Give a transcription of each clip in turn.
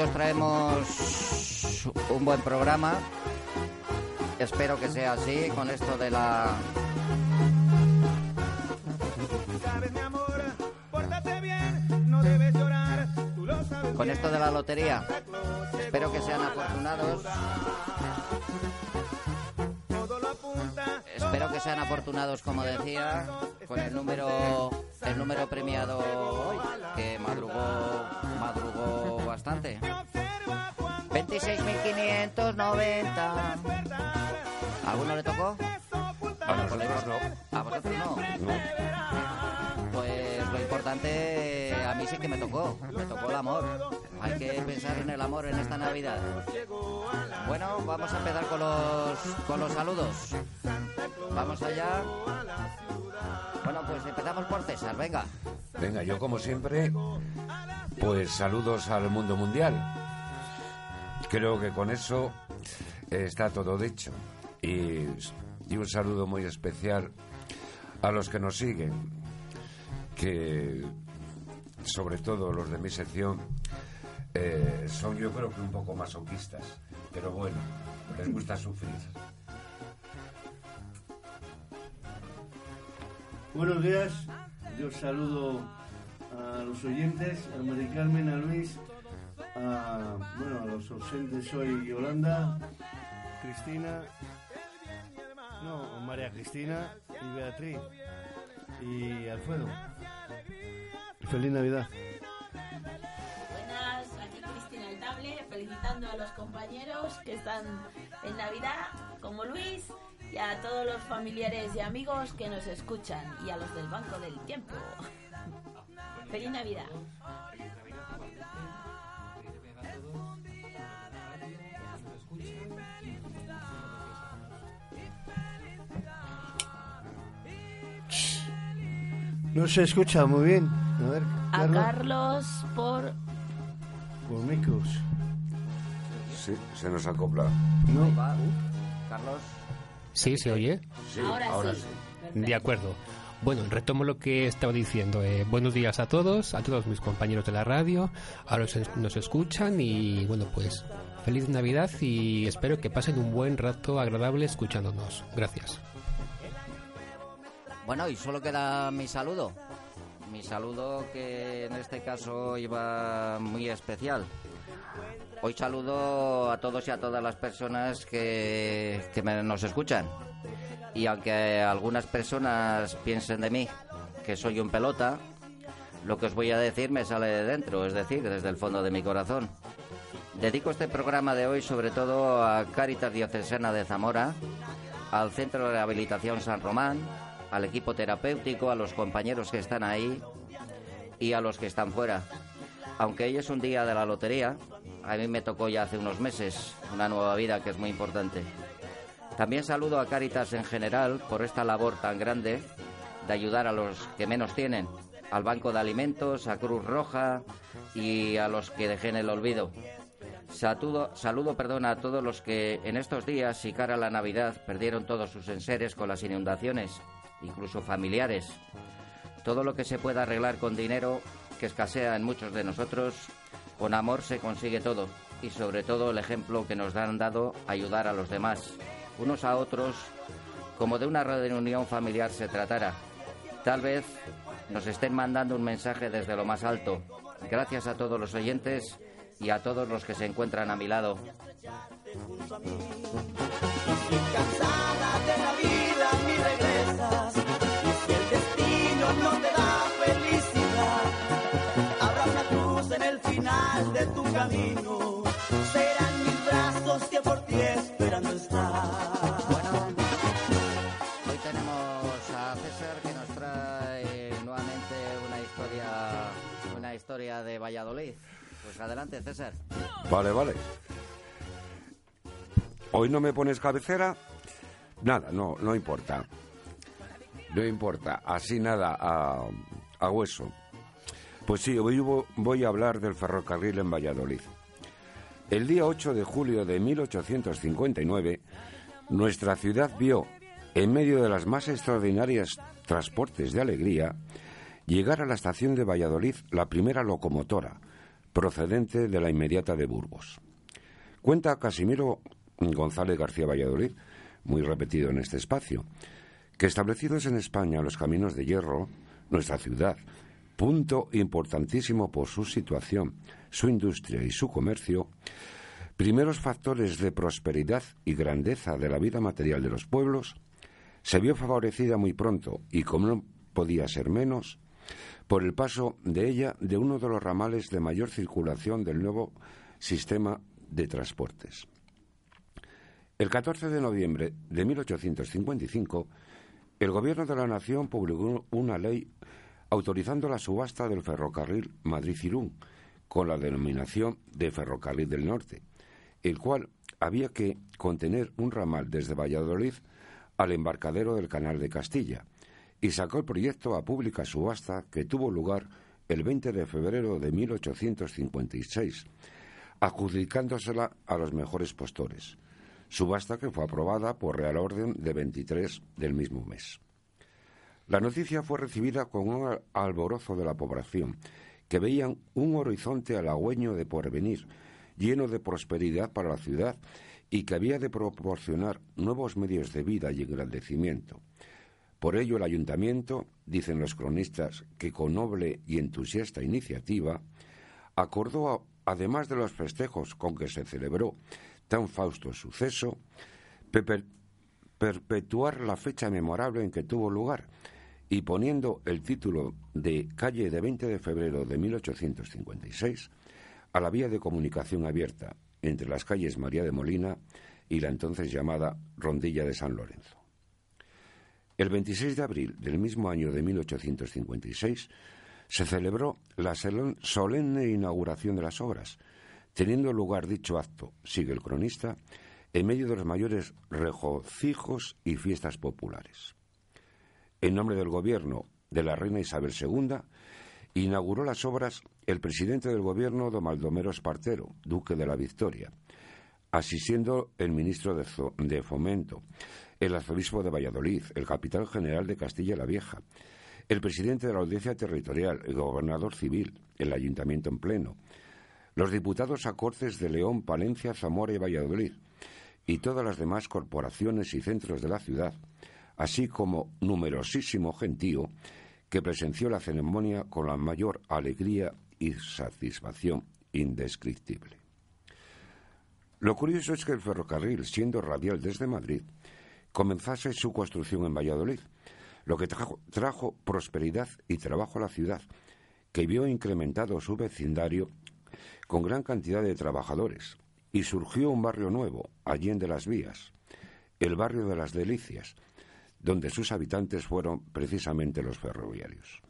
Os traemos un buen programa. Espero que sea así con esto de la con esto de la lotería. Espero que sean afortunados. Sean afortunados, como decía, con el número el número premiado hoy, que madrugó madrugó bastante. 26.590. ¿A alguno le tocó? A nosotros no. ¿A vosotros no? No. Pues lo importante, a mí sí que me tocó, me tocó el amor. Hay que pensar en el amor en esta Navidad. Bueno, vamos a empezar con los, con los saludos. Vamos allá. Bueno, pues empezamos por César, venga. Venga, yo como siempre, pues saludos al mundo mundial. Creo que con eso está todo dicho. Y, y un saludo muy especial a los que nos siguen, que sobre todo los de mi sección eh, son yo creo que un poco masoquistas, pero bueno, les gusta sufrir. Buenos días, yo saludo a los oyentes, a Mari Carmen, a Luis, a, bueno, a los ausentes hoy Yolanda, Cristina, no, María Cristina y Beatriz y Alfredo. Feliz Navidad. Buenas, aquí Cristina Altable, felicitando a los compañeros que están en Navidad, como Luis, y a todos los familiares y amigos que nos escuchan, y a los del Banco del Tiempo. Feliz Navidad. No se escucha muy bien. A ver, A Carlos. Carlos por... Por micros. Sí, se nos acopla. No. Carlos. Sí, se oye. Sí, Ahora, ahora sí. De acuerdo. Bueno, retomo lo que estaba diciendo. Eh, buenos días a todos, a todos mis compañeros de la radio, a los que nos escuchan y bueno, pues feliz Navidad y espero que pasen un buen rato agradable escuchándonos. Gracias. Bueno, y solo queda mi saludo. Mi saludo que en este caso iba muy especial. Hoy saludo a todos y a todas las personas que, que nos escuchan. Y aunque algunas personas piensen de mí que soy un pelota, lo que os voy a decir me sale de dentro, es decir, desde el fondo de mi corazón. Dedico este programa de hoy sobre todo a Cáritas Diocesana de Zamora, al Centro de Rehabilitación San Román, al equipo terapéutico, a los compañeros que están ahí y a los que están fuera. Aunque hoy es un día de la lotería, a mí me tocó ya hace unos meses una nueva vida que es muy importante. También saludo a Cáritas en general por esta labor tan grande de ayudar a los que menos tienen, al Banco de Alimentos, a Cruz Roja y a los que dejen el olvido. Saludo, saludo a todos los que en estos días y cara a la Navidad perdieron todos sus enseres con las inundaciones, incluso familiares. Todo lo que se pueda arreglar con dinero, que escasea en muchos de nosotros, con amor se consigue todo y sobre todo el ejemplo que nos han dado ayudar a los demás, unos a otros, como de una reunión familiar se tratara. Tal vez nos estén mandando un mensaje desde lo más alto. Gracias a todos los oyentes y a todos los que se encuentran a mi lado. Camino. Serán mis brazos que por ti esperando están. Bueno, hoy tenemos a César que nos trae nuevamente una historia, una historia de Valladolid. Pues adelante, César. Vale, vale. Hoy no me pones cabecera. Nada, no, no importa. No importa. Así nada, a, a hueso. Pues sí, hoy vo- voy a hablar del ferrocarril en Valladolid. El día 8 de julio de 1859, nuestra ciudad vio, en medio de las más extraordinarias transportes de alegría, llegar a la estación de Valladolid la primera locomotora, procedente de la inmediata de Burgos. Cuenta Casimiro González García Valladolid, muy repetido en este espacio, que establecidos en España los caminos de hierro, nuestra ciudad, punto importantísimo por su situación, su industria y su comercio, primeros factores de prosperidad y grandeza de la vida material de los pueblos, se vio favorecida muy pronto y como no podía ser menos, por el paso de ella de uno de los ramales de mayor circulación del nuevo sistema de transportes. El 14 de noviembre de 1855, el Gobierno de la Nación publicó una ley autorizando la subasta del ferrocarril Madrid-Irún, con la denominación de Ferrocarril del Norte, el cual había que contener un ramal desde Valladolid al embarcadero del Canal de Castilla, y sacó el proyecto a pública subasta que tuvo lugar el 20 de febrero de 1856, adjudicándosela a los mejores postores. Subasta que fue aprobada por Real Orden de 23 del mismo mes. La noticia fue recibida con un alborozo de la población, que veían un horizonte halagüeño de porvenir, lleno de prosperidad para la ciudad y que había de proporcionar nuevos medios de vida y engrandecimiento. Por ello, el ayuntamiento, dicen los cronistas, que con noble y entusiasta iniciativa, acordó, además de los festejos con que se celebró tan fausto suceso, perpetuar la fecha memorable en que tuvo lugar y poniendo el título de calle de 20 de febrero de 1856 a la vía de comunicación abierta entre las calles María de Molina y la entonces llamada Rondilla de San Lorenzo. El 26 de abril del mismo año de 1856 se celebró la solemne inauguración de las obras, teniendo lugar dicho acto, sigue el cronista, en medio de los mayores regocijos y fiestas populares. En nombre del gobierno de la reina Isabel II, inauguró las obras el presidente del gobierno, don Baldomero Espartero, duque de la Victoria, asistiendo el ministro de, de Fomento, el arzobispo de Valladolid, el capitán general de Castilla la Vieja, el presidente de la Audiencia Territorial, el gobernador civil, el ayuntamiento en pleno, los diputados a Cortes de León, Palencia, Zamora y Valladolid, y todas las demás corporaciones y centros de la ciudad, así como numerosísimo gentío que presenció la ceremonia con la mayor alegría y satisfacción indescriptible. Lo curioso es que el ferrocarril, siendo radial desde Madrid, comenzase su construcción en Valladolid, lo que trajo, prosperidad y trabajo a la ciudad, que vio incrementado su vecindario con gran cantidad de trabajadores, y surgió un barrio nuevo, Allende las Vías, el barrio de las Delicias, donde sus habitantes fueron precisamente los ferroviarios.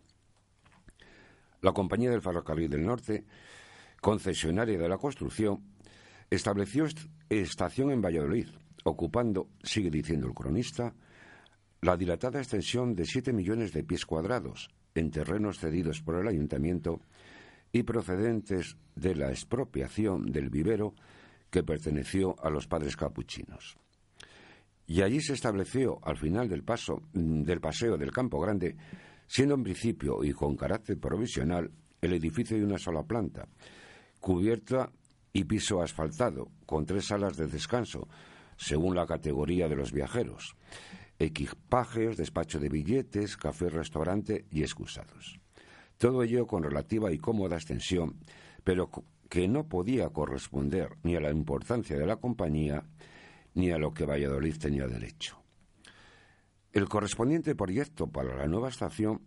La Compañía del Ferrocarril del Norte, concesionaria de la construcción, estableció estación en Valladolid, ocupando, sigue diciendo el cronista, la dilatada extensión de siete millones de pies cuadrados en terrenos cedidos por el ayuntamiento y procedentes de la expropiación del vivero que perteneció a los padres capuchinos. Y allí se estableció, al final del, paso, del paseo del Campo Grande, siendo en principio y con carácter provisional el edificio de una sola planta, cubierta y piso asfaltado, con tres salas de descanso, según la categoría de los viajeros, equipajes, despacho de billetes, café, restaurante y excusados. Todo ello con relativa y cómoda extensión, pero que no podía corresponder ni a la importancia de la compañía ni a lo que Valladolid tenía derecho. El correspondiente proyecto para la nueva estación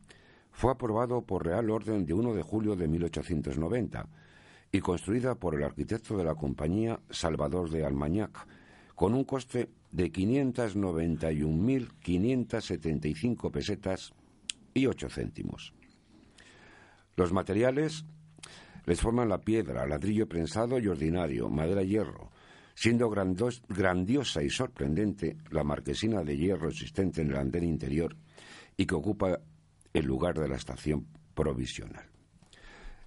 fue aprobado por Real Orden de 1 de julio de 1890 y construida por el arquitecto de la compañía Salvador de Almañac, con un coste de 591.575 pesetas y 8 céntimos. Los materiales les forman la piedra, ladrillo prensado y ordinario, madera y hierro, siendo grandiosa y sorprendente la marquesina de hierro existente en el andén interior y que ocupa el lugar de la estación provisional.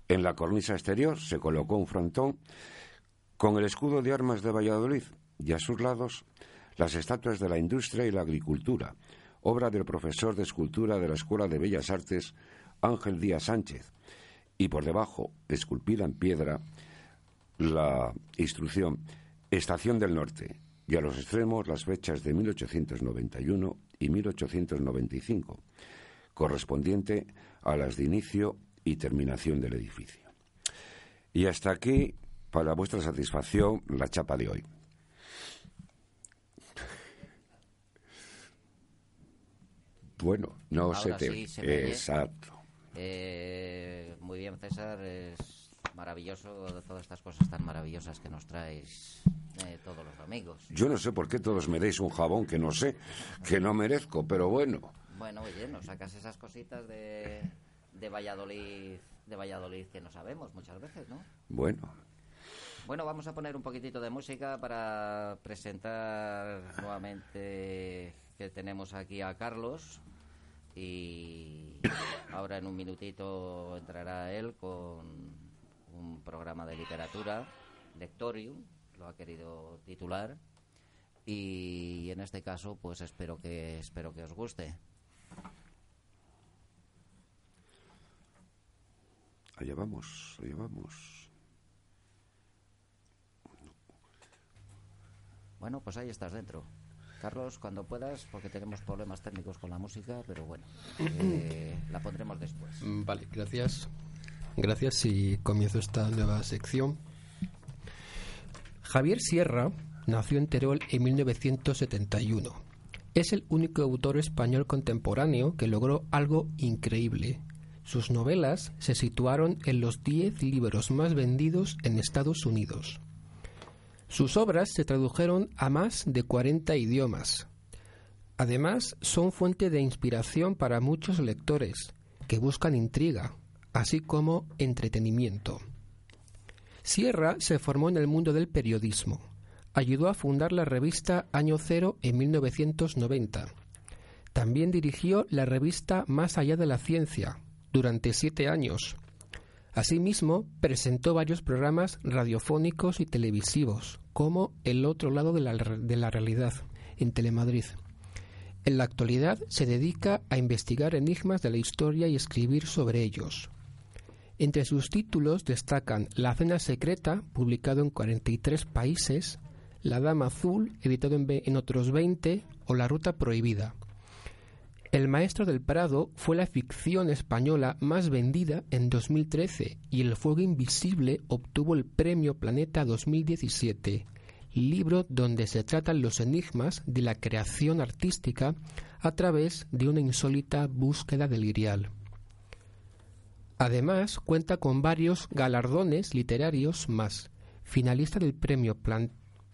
En la cornisa exterior se colocó un frontón con el escudo de armas de Valladolid y a sus lados las estatuas de la industria y la agricultura, obra del profesor de escultura de la Escuela de Bellas Artes Ángel Díaz Sánchez, y por debajo, esculpida en piedra, la instrucción Estación del Norte, y a los extremos las fechas de 1891 y 1895, correspondiente a las de inicio y terminación del edificio. Y hasta aquí, para vuestra satisfacción, la chapa de hoy. Bueno, no se te... Exacto. Eh, muy bien, César. Es maravilloso todas estas cosas tan maravillosas que nos traes eh, todos los domingos. Yo no sé por qué todos me deis un jabón que no sé, que no merezco, pero bueno. Bueno, oye, nos sacas esas cositas de, de Valladolid, de Valladolid que no sabemos muchas veces, ¿no? Bueno. Bueno, vamos a poner un poquitito de música para presentar nuevamente que tenemos aquí a Carlos y ahora en un minutito entrará él con un programa de literatura, Lectorium, lo ha querido titular y en este caso pues espero que espero que os guste. Allá vamos, allá vamos. Bueno, pues ahí estás dentro. Carlos, cuando puedas, porque tenemos problemas técnicos con la música, pero bueno, eh, la pondremos después. Vale, gracias. Gracias y comienzo esta nueva sección. Javier Sierra nació en Terol en 1971. Es el único autor español contemporáneo que logró algo increíble. Sus novelas se situaron en los 10 libros más vendidos en Estados Unidos. Sus obras se tradujeron a más de 40 idiomas. Además, son fuente de inspiración para muchos lectores que buscan intriga, así como entretenimiento. Sierra se formó en el mundo del periodismo. Ayudó a fundar la revista Año Cero en 1990. También dirigió la revista Más allá de la ciencia durante siete años Asimismo, presentó varios programas radiofónicos y televisivos, como El otro lado de la, realidad, en Telemadrid. En la actualidad se dedica a investigar enigmas de la historia y escribir sobre ellos. Entre sus títulos destacan La Cena Secreta, publicado en 43 países, La Dama Azul, editado en, otros 20, o La Ruta Prohibida. El Maestro del Prado fue la ficción española más vendida en 2013 y El Fuego Invisible obtuvo el Premio Planeta 2017, libro donde se tratan los enigmas de la creación artística a través de una insólita búsqueda del grial. Además, cuenta con varios galardones literarios más, finalista del Premio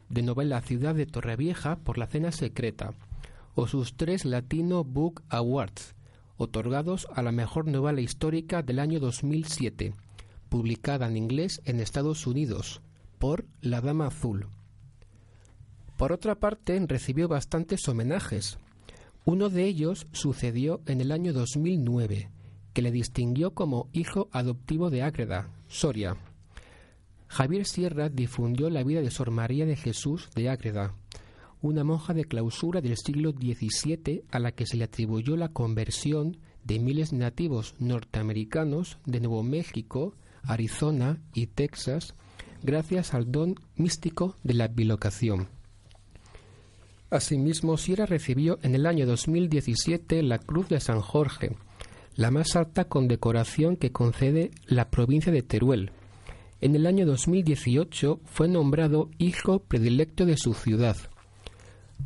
de novela Ciudad de Torrevieja por la Cena Secreta, o sus tres Latino Book Awards, otorgados a la mejor novela histórica del año 2007, publicada en inglés en Estados Unidos, por La Dama Azul. Por otra parte, recibió bastantes homenajes. Uno de ellos sucedió en el año 2009, que le distinguió como hijo adoptivo de Ágreda, Soria. Javier Sierra difundió la vida de Sor María de Jesús de Ágreda, una monja de clausura del siglo XVII a la que se le atribuyó la conversión de miles de nativos norteamericanos de Nuevo México, Arizona y Texas, gracias al don místico de la bilocación. Asimismo, Sierra recibió en el año 2017 la Cruz de San Jorge, la más alta condecoración que concede la provincia de Teruel. En el año 2018 fue nombrado hijo predilecto de su ciudad.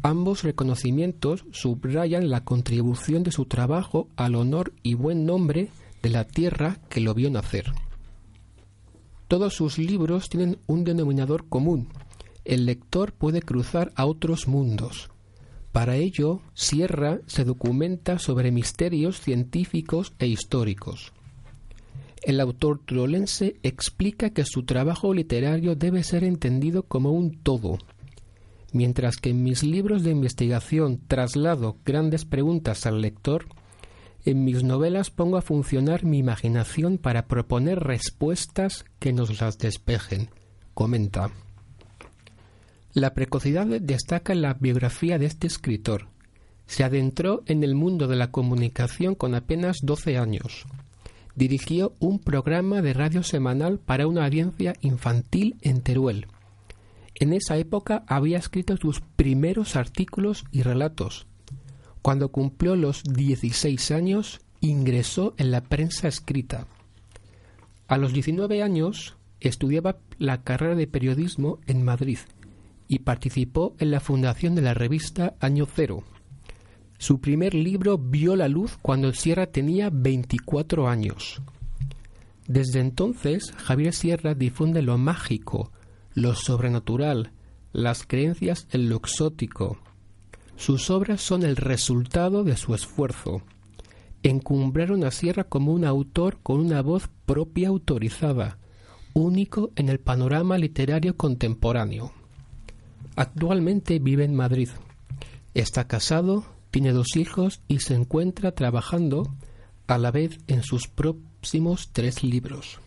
Ambos reconocimientos subrayan la contribución de su trabajo al honor y buen nombre de la tierra que lo vio nacer. Todos sus libros tienen un denominador común. El lector puede cruzar a otros mundos. Para ello, Sierra se documenta sobre misterios científicos e históricos. El autor trolense explica que su trabajo literario debe ser entendido como un todo. Mientras que en mis libros de investigación traslado grandes preguntas al lector, en mis novelas pongo a funcionar mi imaginación para proponer respuestas que nos las despejen, comenta. La precocidad destaca en la biografía de este escritor. Se adentró en el mundo de la comunicación con apenas 12 años. Dirigió un programa de radio semanal para una audiencia infantil en Teruel. En esa época había escrito sus primeros artículos y relatos. Cuando cumplió los 16 años, ingresó en la prensa escrita. A los 19 años, estudiaba la carrera de periodismo en Madrid y participó en la fundación de la revista Año Cero. Su primer libro vio la luz cuando Sierra tenía 24 años. Desde entonces, Javier Sierra difunde lo mágico, lo sobrenatural, las creencias en lo exótico. Sus obras son el resultado de su esfuerzo. Encumbraron a Sierra como un autor con una voz propia autorizada, único en el panorama literario contemporáneo. Actualmente vive en Madrid. Está casado, tiene dos hijos y se encuentra trabajando a la vez en sus próximos tres libros.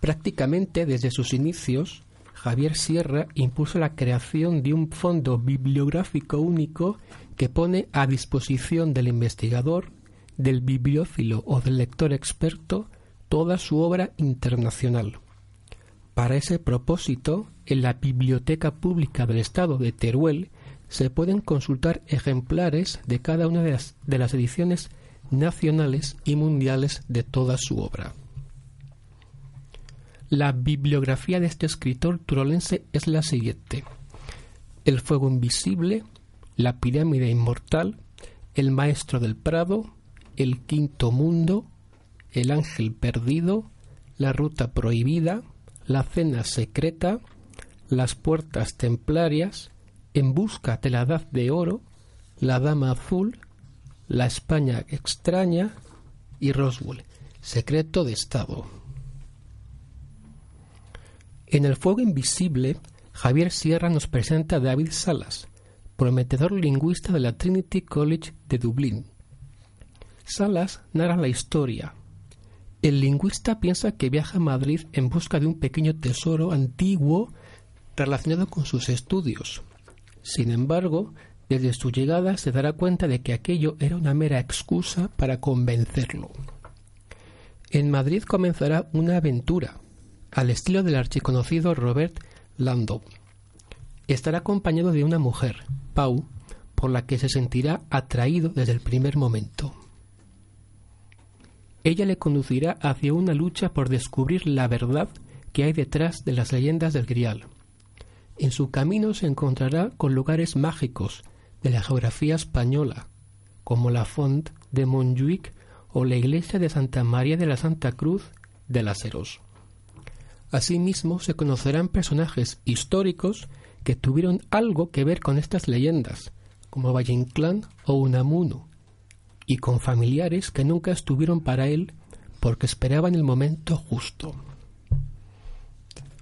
Prácticamente desde sus inicios, Javier Sierra impuso la creación de un fondo bibliográfico único que pone a disposición del investigador, del bibliófilo o del lector experto toda su obra internacional. Para ese propósito, en la Biblioteca Pública del Estado de Teruel se pueden consultar ejemplares de cada una de las, ediciones nacionales y mundiales de toda su obra. La bibliografía de este escritor turolense es la siguiente. El fuego invisible, la pirámide inmortal, el maestro del prado, el quinto mundo, el ángel perdido, la ruta prohibida, la cena secreta, las puertas templarias, en busca de la edad de oro, la dama azul, la España extraña y Roswell, secreto de Estado. En el fuego invisible, Javier Sierra nos presenta a David Salas, prometedor lingüista de la Trinity College de Dublín. Salas narra la historia, el lingüista piensa que viaja a Madrid en busca de un pequeño tesoro antiguo relacionado con sus estudios. Sin embargo, desde su llegada se dará cuenta de que aquello era una mera excusa para convencerlo. En Madrid comenzará una aventura, al estilo del archiconocido Robert Landau. Estará acompañado de una mujer, Pau, por la que se sentirá atraído desde el primer momento. Ella le conducirá hacia una lucha por descubrir la verdad que hay detrás de las leyendas del Grial. En su camino se encontrará con lugares mágicos de la geografía española, como la Font de Montjuic o la iglesia de Santa María de la Santa Cruz de las Heros. Asimismo, se conocerán personajes históricos que tuvieron algo que ver con estas leyendas, como Valle Inclán o Unamuno, y con familiares que nunca estuvieron para él porque esperaban el momento justo.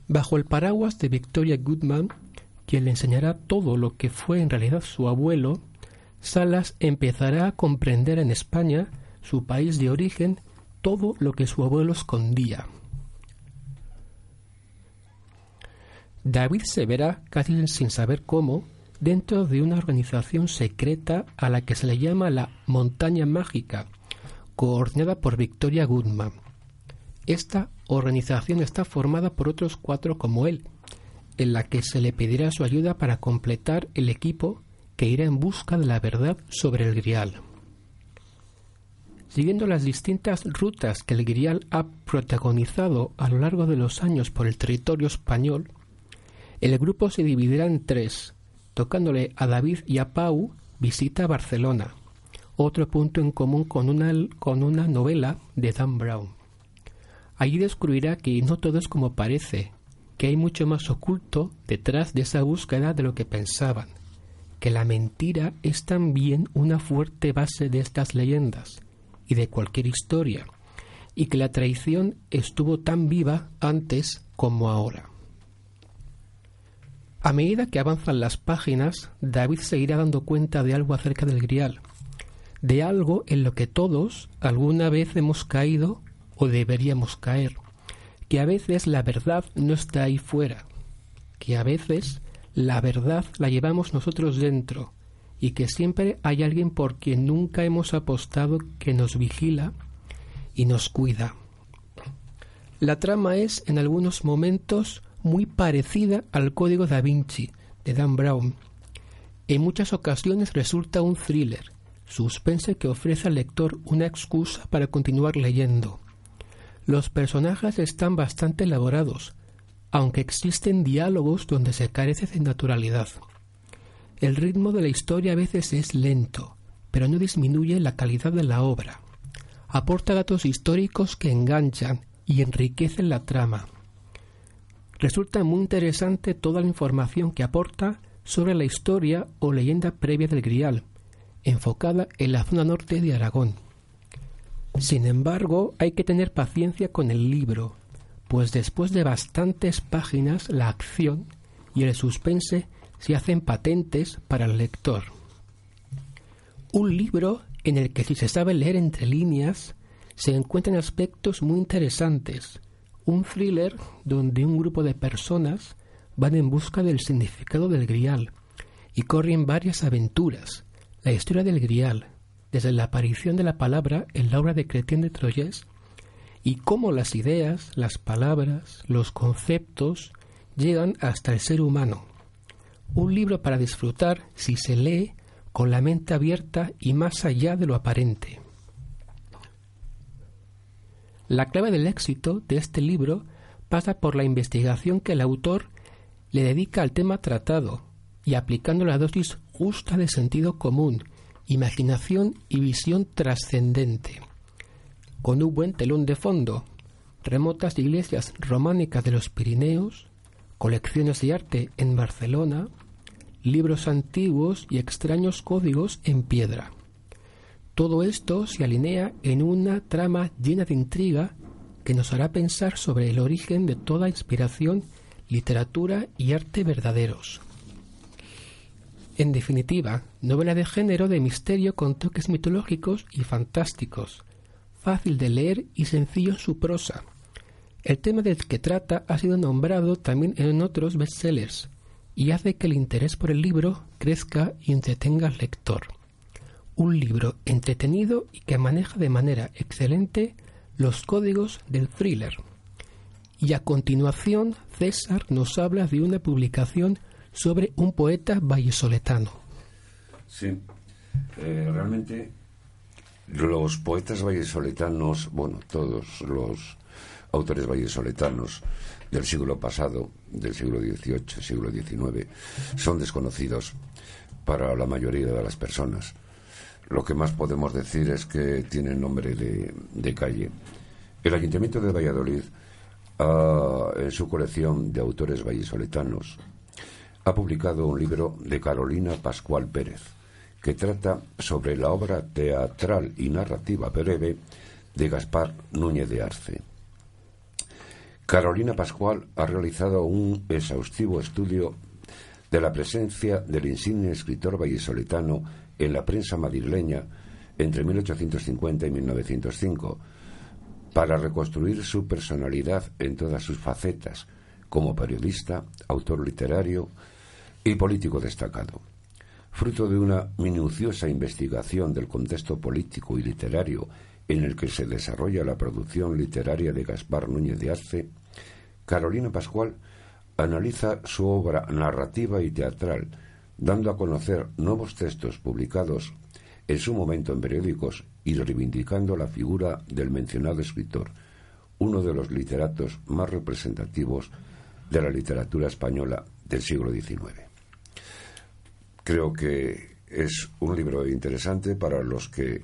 Bajo el paraguas de Victoria Goodman, quien le enseñará todo lo que fue en realidad su abuelo, Salas empezará a comprender en España, su país de origen, todo lo que su abuelo escondía. David se verá, casi sin saber cómo, dentro de una organización secreta a la que se le llama la Montaña Mágica, coordinada por Victoria Goodman. Esta organización está formada por otros cuatro como él, en la que se le pedirá su ayuda para completar el equipo que irá en busca de la verdad sobre el grial. Siguiendo las distintas rutas que el grial ha protagonizado a lo largo de los años por el territorio español, el grupo se dividirá en tres, tocándole a David y a Pau visita Barcelona, otro punto en común con una, con una novela de Dan Brown. Allí descubrirá que no todo es como parece, que hay mucho más oculto detrás de esa búsqueda de lo que pensaban, que la mentira es también una fuerte base de estas leyendas y de cualquier historia, y que la traición estuvo tan viva antes como ahora. A medida que avanzan las páginas, David se irá dando cuenta de algo acerca del grial, de algo en lo que todos alguna vez hemos caído o deberíamos caer, que a veces la verdad no está ahí fuera, que a veces la verdad la llevamos nosotros dentro y que siempre hay alguien por quien nunca hemos apostado que nos vigila y nos cuida. La trama es, en algunos momentos, muy parecida al Código da Vinci de Dan Brown. En muchas ocasiones resulta un thriller, suspense que ofrece al lector una excusa para continuar leyendo. Los personajes están bastante elaborados, aunque existen diálogos donde se carece de naturalidad. El ritmo de la historia a veces es lento, pero no disminuye la calidad de la obra. Aporta datos históricos que enganchan y enriquecen la trama. Resulta muy interesante toda la información que aporta sobre la historia o leyenda previa del Grial, enfocada en la zona norte de Aragón. Sin embargo, hay que tener paciencia con el libro, pues después de bastantes páginas la acción y el suspense se hacen patentes para el lector. Un libro en el que si se sabe leer entre líneas se encuentran aspectos muy interesantes, un thriller donde un grupo de personas van en busca del significado del grial y corren varias aventuras. La historia del grial, desde la aparición de la palabra en la obra de Cretien de Troyes, y cómo las ideas, las palabras, los conceptos llegan hasta el ser humano. Un libro para disfrutar si se lee con la mente abierta y más allá de lo aparente. La clave del éxito de este libro pasa por la investigación que el autor le dedica al tema tratado y aplicando la dosis justa de sentido común, imaginación y visión trascendente. Con un buen telón de fondo, remotas iglesias románicas de los Pirineos, colecciones de arte en Barcelona, libros antiguos y extraños códigos en piedra. Todo esto se alinea en una trama llena de intriga que nos hará pensar sobre el origen de toda inspiración, literatura y arte verdaderos. En definitiva, novela de género de misterio con toques mitológicos y fantásticos, fácil de leer y sencillo en su prosa. El tema del que trata ha sido nombrado también en otros bestsellers y hace que el interés por el libro crezca y entretenga al lector un libro entretenido y que maneja de manera excelente los códigos del thriller. Y a continuación, César nos habla de una publicación sobre un poeta vallesoletano. Sí, eh, realmente los poetas vallesoletanos, bueno, todos los autores vallesoletanos del siglo pasado, del siglo XVIII, siglo XIX, son desconocidos para la mayoría de las personas. Lo que más podemos decir es que tiene nombre de, calle. El Ayuntamiento de Valladolid ah, en su colección de autores vallisoletanos, ha publicado un libro de Carolina Pascual Pérez, que trata sobre la obra teatral y narrativa breve de Gaspar Núñez de Arce. Carolina Pascual ha realizado un exhaustivo estudio de la presencia del insigne escritor vallisoletano en la prensa madrileña entre 1850 y 1905, para reconstruir su personalidad en todas sus facetas, como periodista, autor literario y político destacado. Fruto de una minuciosa investigación del contexto político y literario en el que se desarrolla la producción literaria de Gaspar Núñez de Arce, Carolina Pascual analiza su obra narrativa y teatral, dando a conocer nuevos textos publicados en su momento en periódicos y reivindicando la figura del mencionado escritor, uno de los literatos más representativos de la literatura española del siglo XIX. Creo que es un libro interesante para los que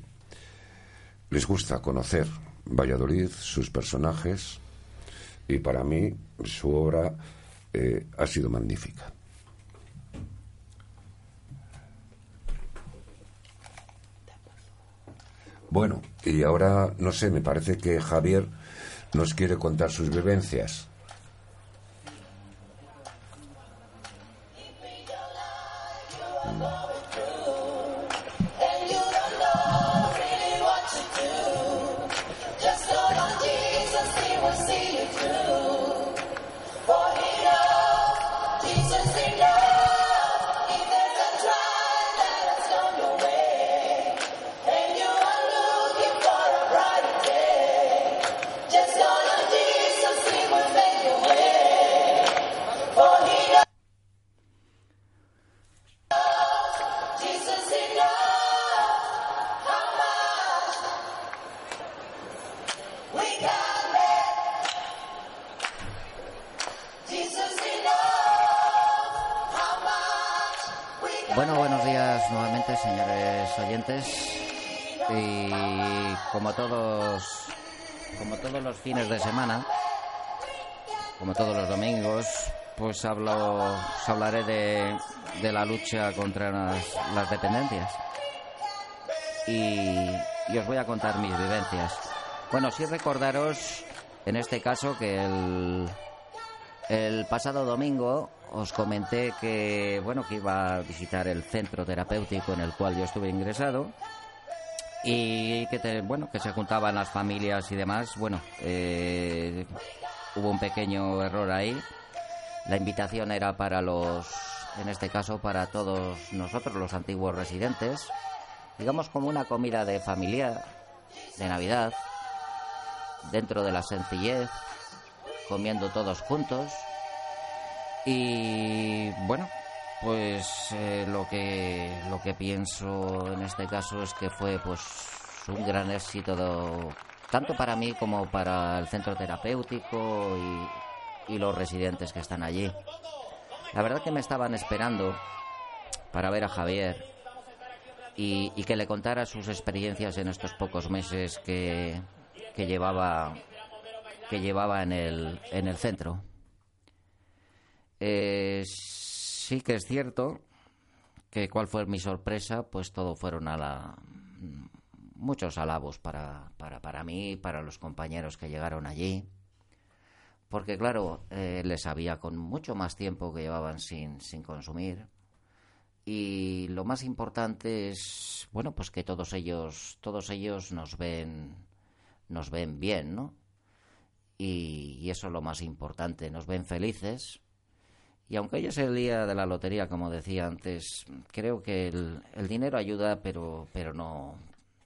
les gusta conocer Valladolid, sus personajes, y para mí su obra eh, ha sido magnífica. Bueno, y ahora, no sé, me parece que Javier nos quiere contar sus vivencias. Bueno, fines de semana, como todos los domingos, pues hablo, hablaré de, de la lucha contra las, las dependencias. Y, y os voy a contar mis vivencias. Bueno, sí recordaros, en este caso, que el, el pasado domingo os comenté que bueno que iba a visitar el centro terapéutico en el cual yo estuve ingresado y que te- bueno que se juntaban las familias y demás. Bueno, eh, hubo un pequeño error ahí. La invitación era para los, en este caso para todos nosotros los antiguos residentes, digamos como una comida de familia de Navidad, dentro de la sencillez, comiendo todos juntos. Y bueno, pues eh, lo que lo que pienso en este caso es que fue pues un gran éxito tanto para mí como para el centro terapéutico y, y los residentes que están allí. La verdad que me estaban esperando para ver a Javier y, y que le contara sus experiencias en estos pocos meses que, que llevaba que llevaba en el, en el centro. Eh, sí que es cierto que cuál fue mi sorpresa, pues todo fueron a la muchos alabos para, para, para mí, para los compañeros que llegaron allí. Porque claro, eh, les había con mucho más tiempo que llevaban sin, sin consumir. Y lo más importante es, bueno, pues que todos ellos, todos ellos nos ven, nos ven bien, ¿no? Y, y eso es lo más importante, nos ven felices. Y aunque hoy es el día de la lotería, como decía antes, creo que el, dinero ayuda, pero, pero no,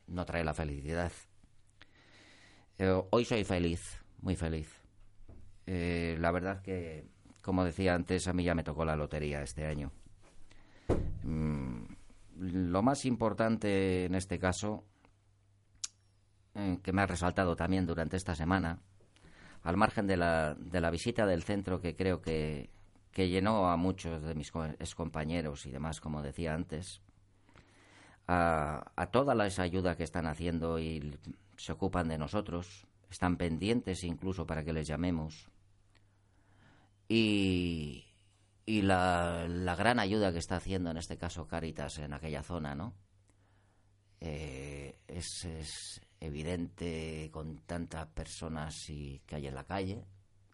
no trae la felicidad. Eh, hoy soy feliz, muy feliz. Eh, la verdad que, como decía antes, a mí ya me tocó la lotería este año. Mm, lo más importante en este caso, eh, que me ha resaltado también durante esta semana, al margen de la, de la visita del centro que creo que, que llenó a muchos de mis co- excompañeros y demás, como decía antes, a, a toda esa ayuda que están haciendo y se ocupan de nosotros, están pendientes incluso para que les llamemos. y, y la, la gran ayuda que está haciendo en este caso Caritas en aquella zona, ¿no? Eh, es, es evidente con tantas personas y, que hay en la calle,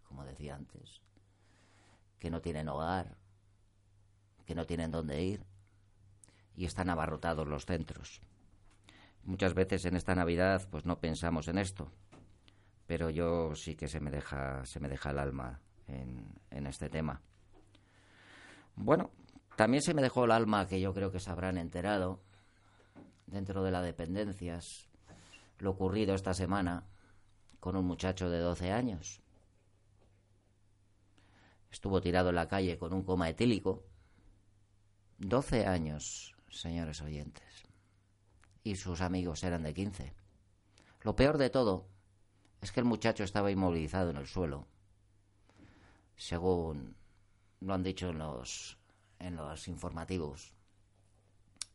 como decía antes, que no tienen hogar, que no tienen dónde ir y están abarrotados los centros. Muchas veces en esta Navidad pues no pensamos en esto, pero yo sí que se me deja, se me deja el alma en, en este tema. Bueno, también se me dejó el alma que yo creo que se habrán enterado dentro de las dependencias lo ocurrido esta semana con un muchacho de 12 años. Estuvo tirado en la calle con un coma etílico. 12 años, señores oyentes. Y sus amigos eran de 15. Lo peor de todo es que el muchacho estaba inmovilizado en el suelo. Según lo han dicho en los, en los informativos.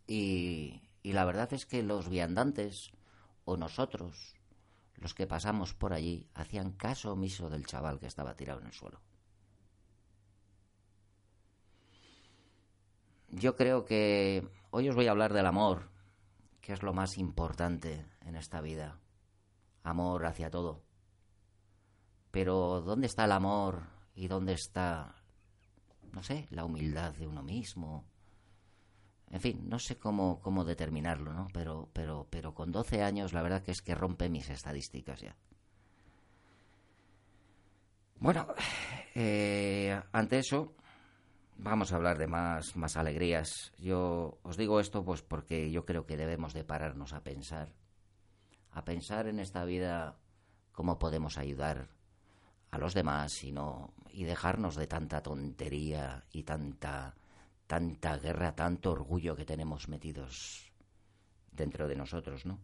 Y, y la verdad es que los viandantes o nosotros, los que pasamos por allí, hacían caso omiso del chaval que estaba tirado en el suelo. Yo creo que hoy os voy a hablar del amor, que es lo más importante en esta vida. Amor hacia todo. Pero ¿dónde está el amor y dónde está, no sé, la humildad de uno mismo? En fin, no sé cómo, cómo determinarlo, ¿no? Pero, pero, pero con 12 años la verdad que es que rompe mis estadísticas ya. Bueno, eh, ante eso, vamos a hablar de más, más alegrías. Yo os digo esto pues porque yo creo que debemos de pararnos a pensar, a pensar en esta vida cómo podemos ayudar a los demás y no y dejarnos de tanta tontería y tanta tanta guerra, tanto orgullo que tenemos metidos dentro de nosotros, ¿no?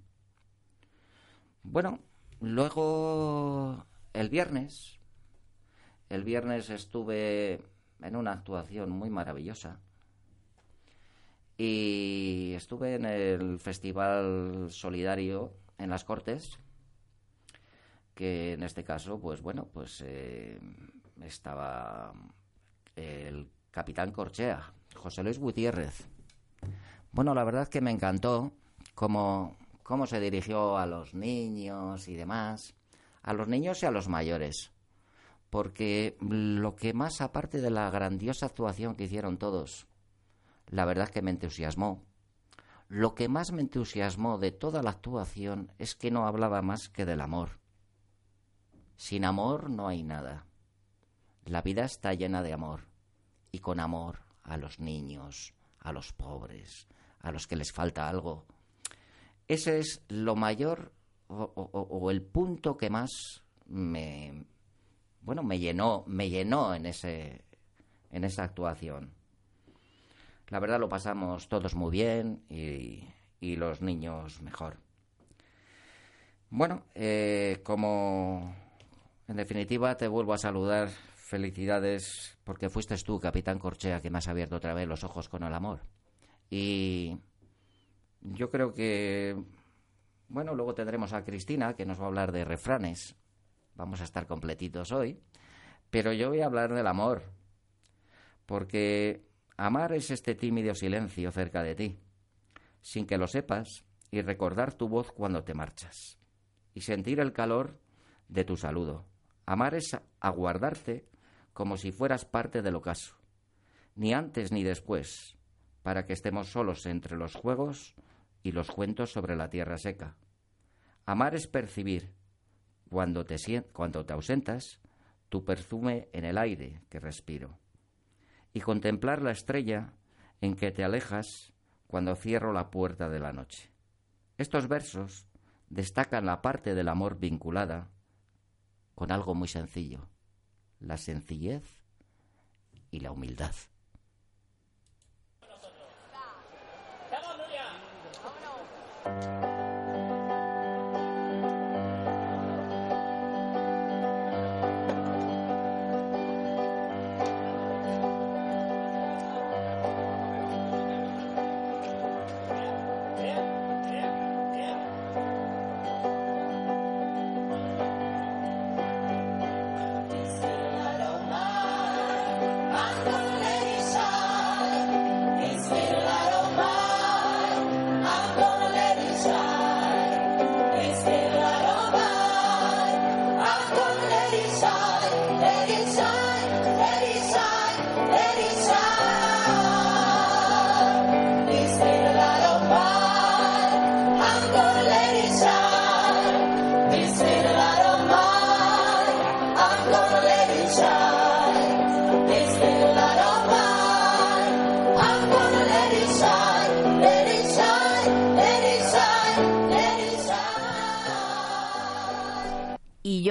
Bueno, luego el viernes, el viernes estuve en una actuación muy maravillosa y estuve en el Festival Solidario en las Cortes, que en este caso, pues bueno, pues eh, estaba el capitán Corchea, José Luis Gutiérrez. Bueno, la verdad que me encantó cómo, cómo se dirigió a los niños y demás, a los niños y a los mayores, porque lo que más, aparte de la grandiosa actuación que hicieron todos, la verdad que me entusiasmó. Lo que más me entusiasmó de toda la actuación es que no hablaba más que del amor. Sin amor no hay nada. La vida está llena de amor, y con amor a los niños, a los pobres, a los que les falta algo. Ese es lo mayor o, el punto que más me bueno me llenó me llenó en ese en esa actuación la verdad lo pasamos todos muy bien y, los niños mejor bueno eh, como en definitiva te vuelvo a saludar felicidades porque fuiste tú, capitán Corchea, que me has abierto otra vez los ojos con el amor. Y yo creo que, bueno, luego tendremos a Cristina, que nos va a hablar de refranes. Vamos a estar completitos hoy. Pero yo voy a hablar del amor, porque amar es este tímido silencio cerca de ti, sin que lo sepas, y recordar tu voz cuando te marchas, y sentir el calor de tu saludo. Amar es aguardarte como si fueras parte del ocaso, ni antes ni después, para que estemos solos entre los juegos y los cuentos sobre la tierra seca. Amar es percibir, cuando te, ausentas, tu perfume en el aire que respiro. Y contemplar la estrella en que te alejas cuando cierro la puerta de la noche. Estos versos destacan la parte del amor vinculada con algo muy sencillo, la sencillez y la humildad.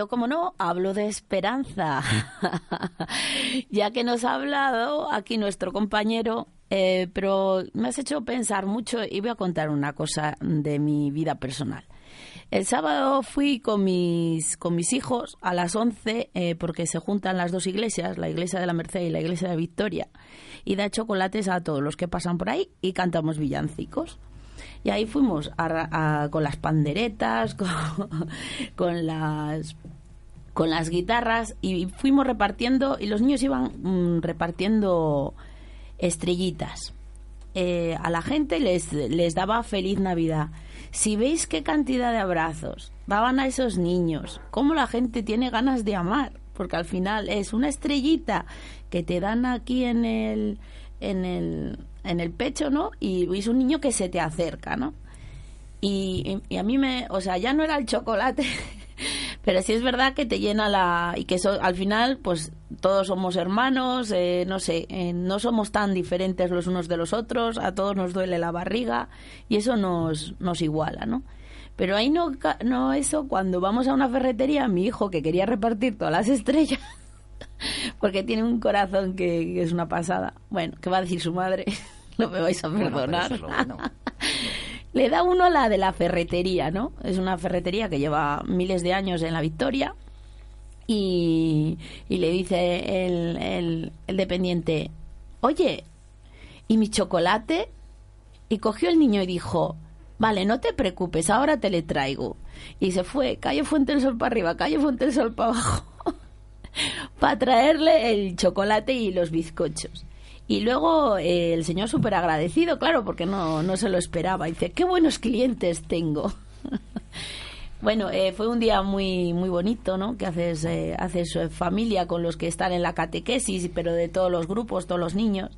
Como no, hablo de esperanza, ya que nos ha hablado aquí nuestro compañero, eh, pero me has hecho pensar mucho y voy a contar una cosa de mi vida personal. El sábado fui con mis, con mis hijos a las 11 eh, porque se juntan las dos iglesias, la iglesia de la Merced y la iglesia de Victoria, y da chocolates a todos los que pasan por ahí y cantamos villancicos. Y ahí fuimos con las panderetas, con, las con las guitarras y fuimos repartiendo y los niños iban mm, repartiendo estrellitas. Eh, a la gente les, les daba feliz Navidad. Si veis qué cantidad de abrazos daban a esos niños, cómo la gente tiene ganas de amar, porque al final es una estrellita que te dan aquí en el, en el, en el pecho, ¿no? Y es un niño que se te acerca, ¿no? Y, a mí me, o sea, ya no era el chocolate, pero sí es verdad que te llena la, y que eso, al final, pues todos somos hermanos, eh, no sé, eh, no somos tan diferentes los unos de los otros, a todos nos duele la barriga y eso nos, nos iguala, ¿no? Pero ahí no, no eso, cuando vamos a una ferretería, mi hijo que quería repartir todas las estrellas, porque tiene un corazón que, es una pasada. Bueno, ¿qué va a decir su madre? no me vais a perdonar. Le da uno la de la ferretería, ¿no? Es una ferretería que lleva miles de años en la Victoria. Y, le dice el, el, el dependiente, oye, ¿y mi chocolate? Y cogió el niño y dijo, vale, no te preocupes, ahora te le traigo. Y se fue, calle Fuente del Sol para arriba, calle Fuente del Sol para abajo para traerle el chocolate y los bizcochos. Y luego eh, el señor súper agradecido, claro, porque no, no se lo esperaba. dice, qué buenos clientes tengo. bueno, eh, fue un día muy muy bonito, ¿no? Que haces, eh, haces familia con los que están en la catequesis, pero de todos los grupos, todos los niños.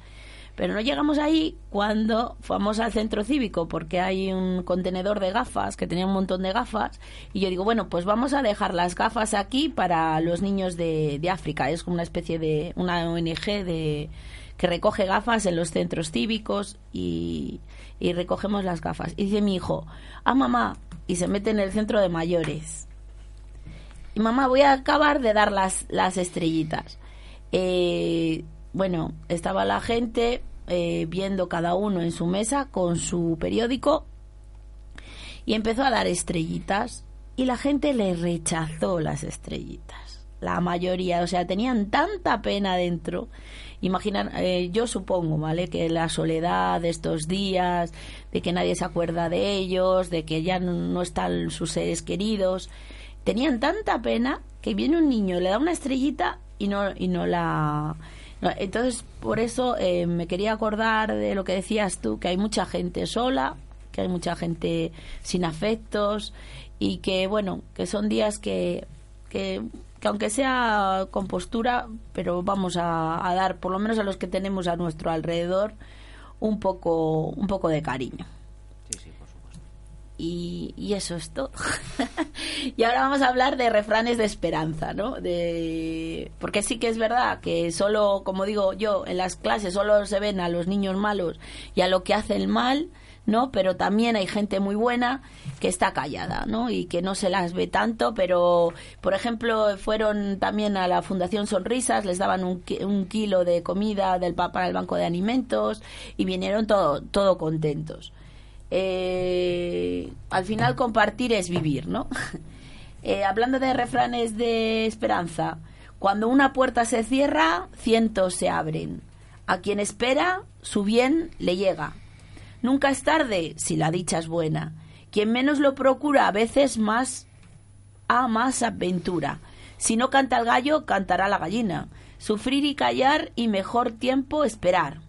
Pero no llegamos ahí cuando fuimos al centro cívico porque hay un contenedor de gafas que tenía un montón de gafas y yo digo, bueno, pues vamos a dejar las gafas aquí para los niños de, de África. Es como una especie de una ONG de que recoge gafas en los centros cívicos y, y recogemos las gafas. Y dice mi hijo, ah, mamá, y se mete en el centro de mayores. Y mamá, voy a acabar de dar las, las estrellitas. Eh, bueno, estaba la gente eh, viendo cada uno en su mesa con su periódico y empezó a dar estrellitas y la gente le rechazó las estrellitas. La mayoría, o sea, tenían tanta pena dentro. Imaginan, eh, yo supongo, ¿vale? Que la soledad de estos días, de que nadie se acuerda de ellos, de que ya no, están sus seres queridos, tenían tanta pena que viene un niño, le da una estrellita y no, y no la entonces, por eso eh, me quería acordar de lo que decías tú, que hay mucha gente sola, que hay mucha gente sin afectos y que, bueno, que son días que, que, aunque sea con postura, pero vamos a, a, dar, por lo menos a los que tenemos a nuestro alrededor, un poco, un poco de cariño. Y, eso es todo. y ahora vamos a hablar de refranes de esperanza, ¿no? De... Porque sí que es verdad que solo, como digo yo, en las clases solo se ven a los niños malos y a lo que hace el mal, ¿no? Pero también hay gente muy buena que está callada, ¿no? Y que no se las ve tanto, pero, por ejemplo, fueron también a la Fundación Sonrisas, les daban un, un kilo de comida del, para el Banco de Alimentos y vinieron todo, todo contentos eh, al final compartir es vivir, ¿no? Eh, hablando de refranes de esperanza, cuando una puerta se cierra, cientos se abren. A quien espera, su bien le llega. Nunca es tarde si la dicha es buena. Quien menos lo procura, a veces más a más aventura. Si no canta el gallo, cantará la gallina. Sufrir y callar y mejor tiempo esperar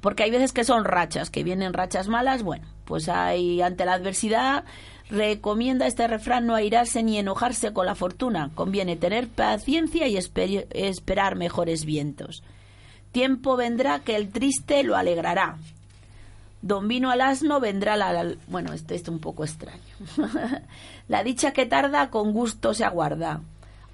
porque hay veces que son rachas, que vienen rachas malas, bueno, pues hay ante la adversidad recomienda este refrán no airarse ni enojarse con la fortuna, conviene tener paciencia y esperar mejores vientos. Tiempo vendrá que el triste lo alegrará. Don vino al asno vendrá la... Bueno, este es un poco extraño. la dicha que tarda con gusto se aguarda.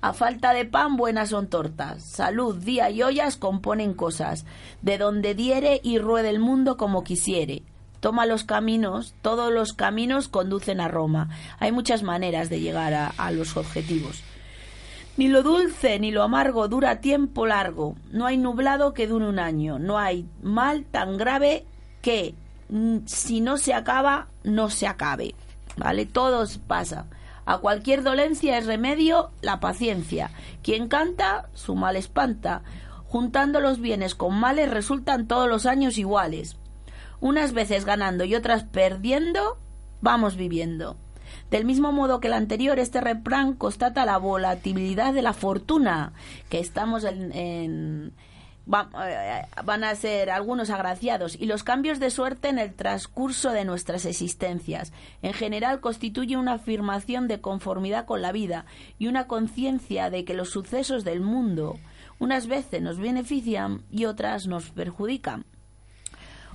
A falta de pan, buenas son tortas. Salud, día y ollas componen cosas. De donde diere y ruede el mundo como quisiere. toma los caminos, todos los caminos conducen a Roma. Hay muchas maneras de llegar a los objetivos. Ni lo dulce ni lo amargo dura tiempo largo. No hay nublado que dure un año. No hay mal tan grave que mm, si no se acaba, no se acabe. ¿Vale? Todo pasa. A cualquier dolencia es remedio la paciencia. Quien canta, su mal espanta. Juntando los bienes con males resultan todos los años iguales. Unas veces ganando y otras perdiendo, vamos viviendo. Del mismo modo que el anterior, este refrán constata la volatilidad de la fortuna, que estamos en, en eh, van a ser algunos agraciados y los cambios de suerte en el transcurso de nuestras existencias. En general constituye una afirmación de conformidad con la vida y una conciencia de que los sucesos del mundo unas veces nos benefician y otras nos perjudican.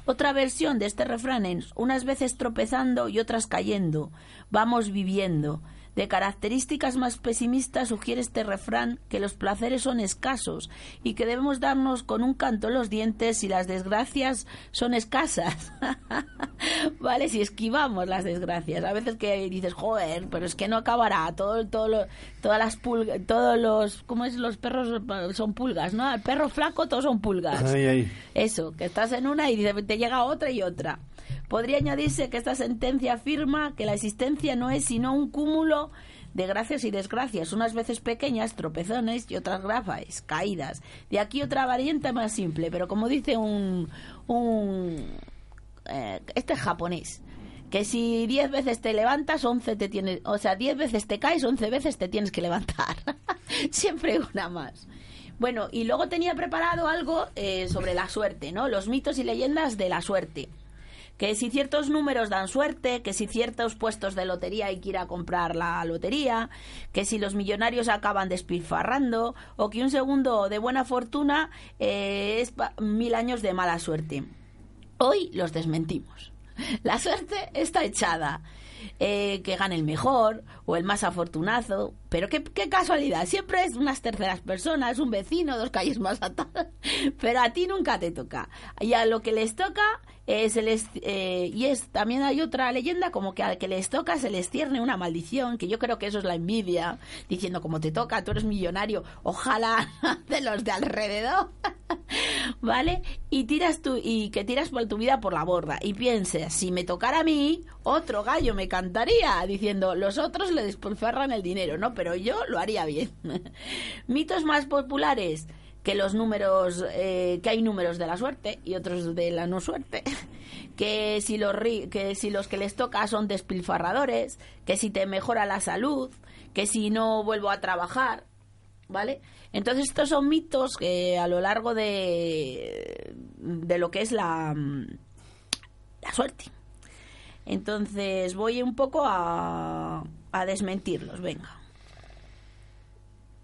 Otra versión de este refrán es unas veces tropezando y otras cayendo. Vamos viviendo. De características más pesimistas sugiere este refrán que los placeres son escasos y que debemos darnos con un canto en los dientes si las desgracias son escasas. vale, si esquivamos las desgracias. A veces que dices, joder, pero es que no acabará. Todo, todo lo- todas las pulgas, todos los, ¿cómo es? Los perros son pulgas, ¿no? El perro flaco todos son pulgas. Ay, ay. Eso, que estás en una y te llega otra y otra. Podría añadirse que esta sentencia afirma que la existencia no es sino un cúmulo de gracias y desgracias, unas veces pequeñas, tropezones y otras grafas, caídas. De aquí otra variante más simple, pero como dice un, un eh, este es japonés, que si 10 veces te levantas, 11 te tienes, o sea, 10 veces te caes, 11 veces te tienes que levantar. Siempre una más. Bueno, y luego tenía preparado algo eh, sobre la suerte, ¿no? Los mitos y leyendas de la suerte. Que si ciertos números dan suerte, que si ciertos puestos de lotería hay que ir a comprar la lotería, que si los millonarios acaban despilfarrando, o que un segundo de buena fortuna eh, es mil años de mala suerte. Hoy los desmentimos. La suerte está echada. Eh, que gane el mejor o el más afortunado. Pero qué, qué casualidad. Siempre es unas terceras personas, un vecino, dos calles más atrás. Pero a ti nunca te toca. Y a lo que les toca eh, se les, y es también hay otra leyenda como que al que les toca se les cierne una maldición, que yo creo que eso es la envidia, diciendo como te toca, tú eres millonario, ojalá de los de alrededor. ¿Vale? Y tiras tú y que tiras por tu vida por la borda y pienses, si me tocara a mí, otro gallo me cantaría diciendo, los otros le despilfarran el dinero, ¿no? Pero yo lo haría bien. Mitos más populares que los números, eh, que hay números de la suerte y otros de la no suerte, que si los ri- que si los que les toca son despilfarradores, que si te mejora la salud, que si no vuelvo a trabajar, ¿vale? Entonces estos son mitos que a lo largo de, de lo que es la, la suerte. Entonces voy un poco a, a desmentirlos, venga.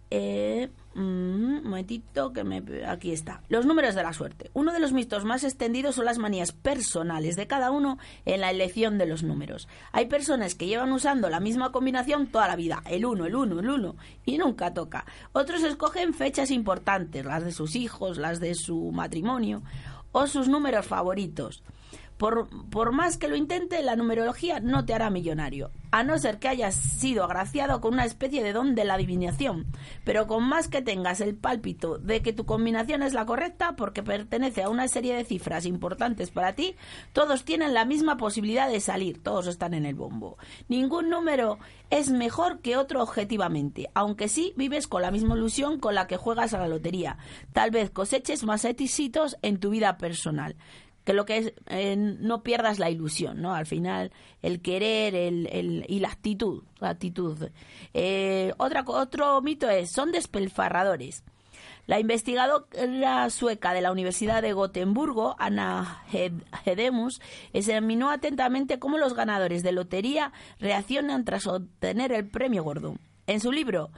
Eh, mm, un momentito que me aquí está. Los números de la suerte. Uno de los mitos más extendidos son las manías personales de cada uno en la elección de los números. Hay personas que llevan usando la misma combinación toda la vida. El 1 el 1 el 1 y nunca toca. Otros escogen fechas importantes las de sus hijos las de su matrimonio o sus números favoritos por, más que lo intente, la numerología no te hará millonario, a no ser que hayas sido agraciado con una especie de don de la adivinación. Pero con más que tengas el pálpito de que tu combinación es la correcta, porque pertenece a una serie de cifras importantes para ti, todos tienen la misma posibilidad de salir, todos están en el bombo. Ningún número es mejor que otro objetivamente, aunque sí vives con la misma ilusión con la que juegas a la lotería. Tal vez coseches más éxitos en tu vida personal que lo que es eh, no pierdas la ilusión, ¿no? Al final el querer el, el- y la actitud, la actitud. Eh, otra otro mito es son despilfarradores. La investigadora sueca de la Universidad de Gotemburgo, Hed- Hedemus, examinó atentamente cómo los ganadores de lotería reaccionan tras obtener el premio gordo. En su libro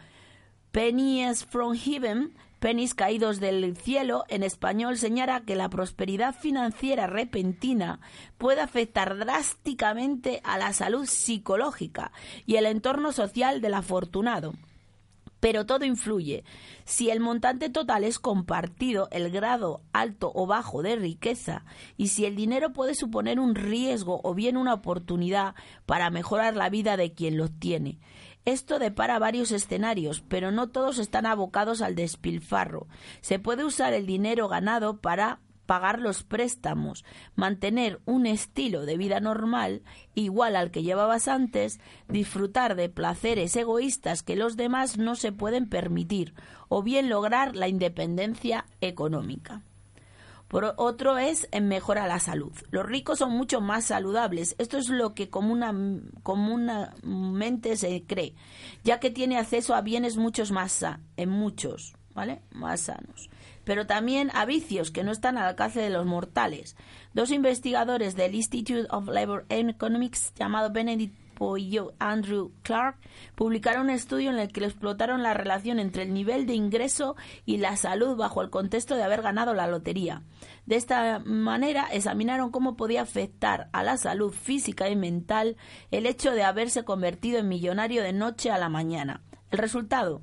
Pennies from Heaven, Pennies caídos del cielo, en español señala que la prosperidad financiera repentina puede afectar drásticamente a la salud psicológica y el entorno social del afortunado. Pero todo influye. Si el montante total es compartido, el grado alto o bajo de riqueza, y si el dinero puede suponer un riesgo o bien una oportunidad para mejorar la vida de quien lo tiene. Esto depara varios escenarios, pero no todos están abocados al despilfarro. Se puede usar el dinero ganado para pagar los préstamos, mantener un estilo de vida normal igual al que llevabas antes, disfrutar de placeres egoístas que los demás no se pueden permitir, o bien lograr la independencia económica. Por otro es en mejora la salud. Los ricos son mucho más saludables. Esto es lo que comúnmente se cree, ya que tiene acceso a bienes muchos más en muchos, ¿vale? Más sanos pero también a vicios que no están al alcance de los mortales. Dos investigadores del Institute of Labor Economics, llamado Benedict Poyo Andrew Clark, publicaron un estudio en el que explotaron la relación entre el nivel de ingreso y la salud bajo el contexto de haber ganado la lotería. De esta manera examinaron cómo podía afectar a la salud física y mental el hecho de haberse convertido en millonario de noche a la mañana. El resultado,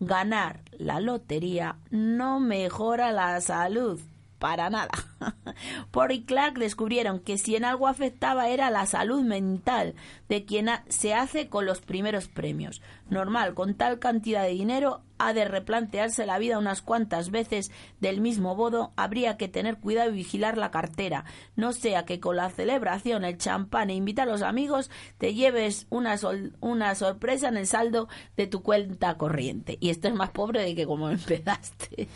ganar la lotería no mejora la salud para nada. Por y Clark descubrieron que si en algo afectaba era la salud mental de quien se hace con los primeros premios. Normal, con tal cantidad de dinero ha de replantearse la vida unas cuantas veces del mismo modo, habría que tener cuidado y vigilar la cartera, no sea que con la celebración, el champán e invita a los amigos te lleves una, una sorpresa en el saldo de tu cuenta corriente. Y esto es más pobre de que como empezaste.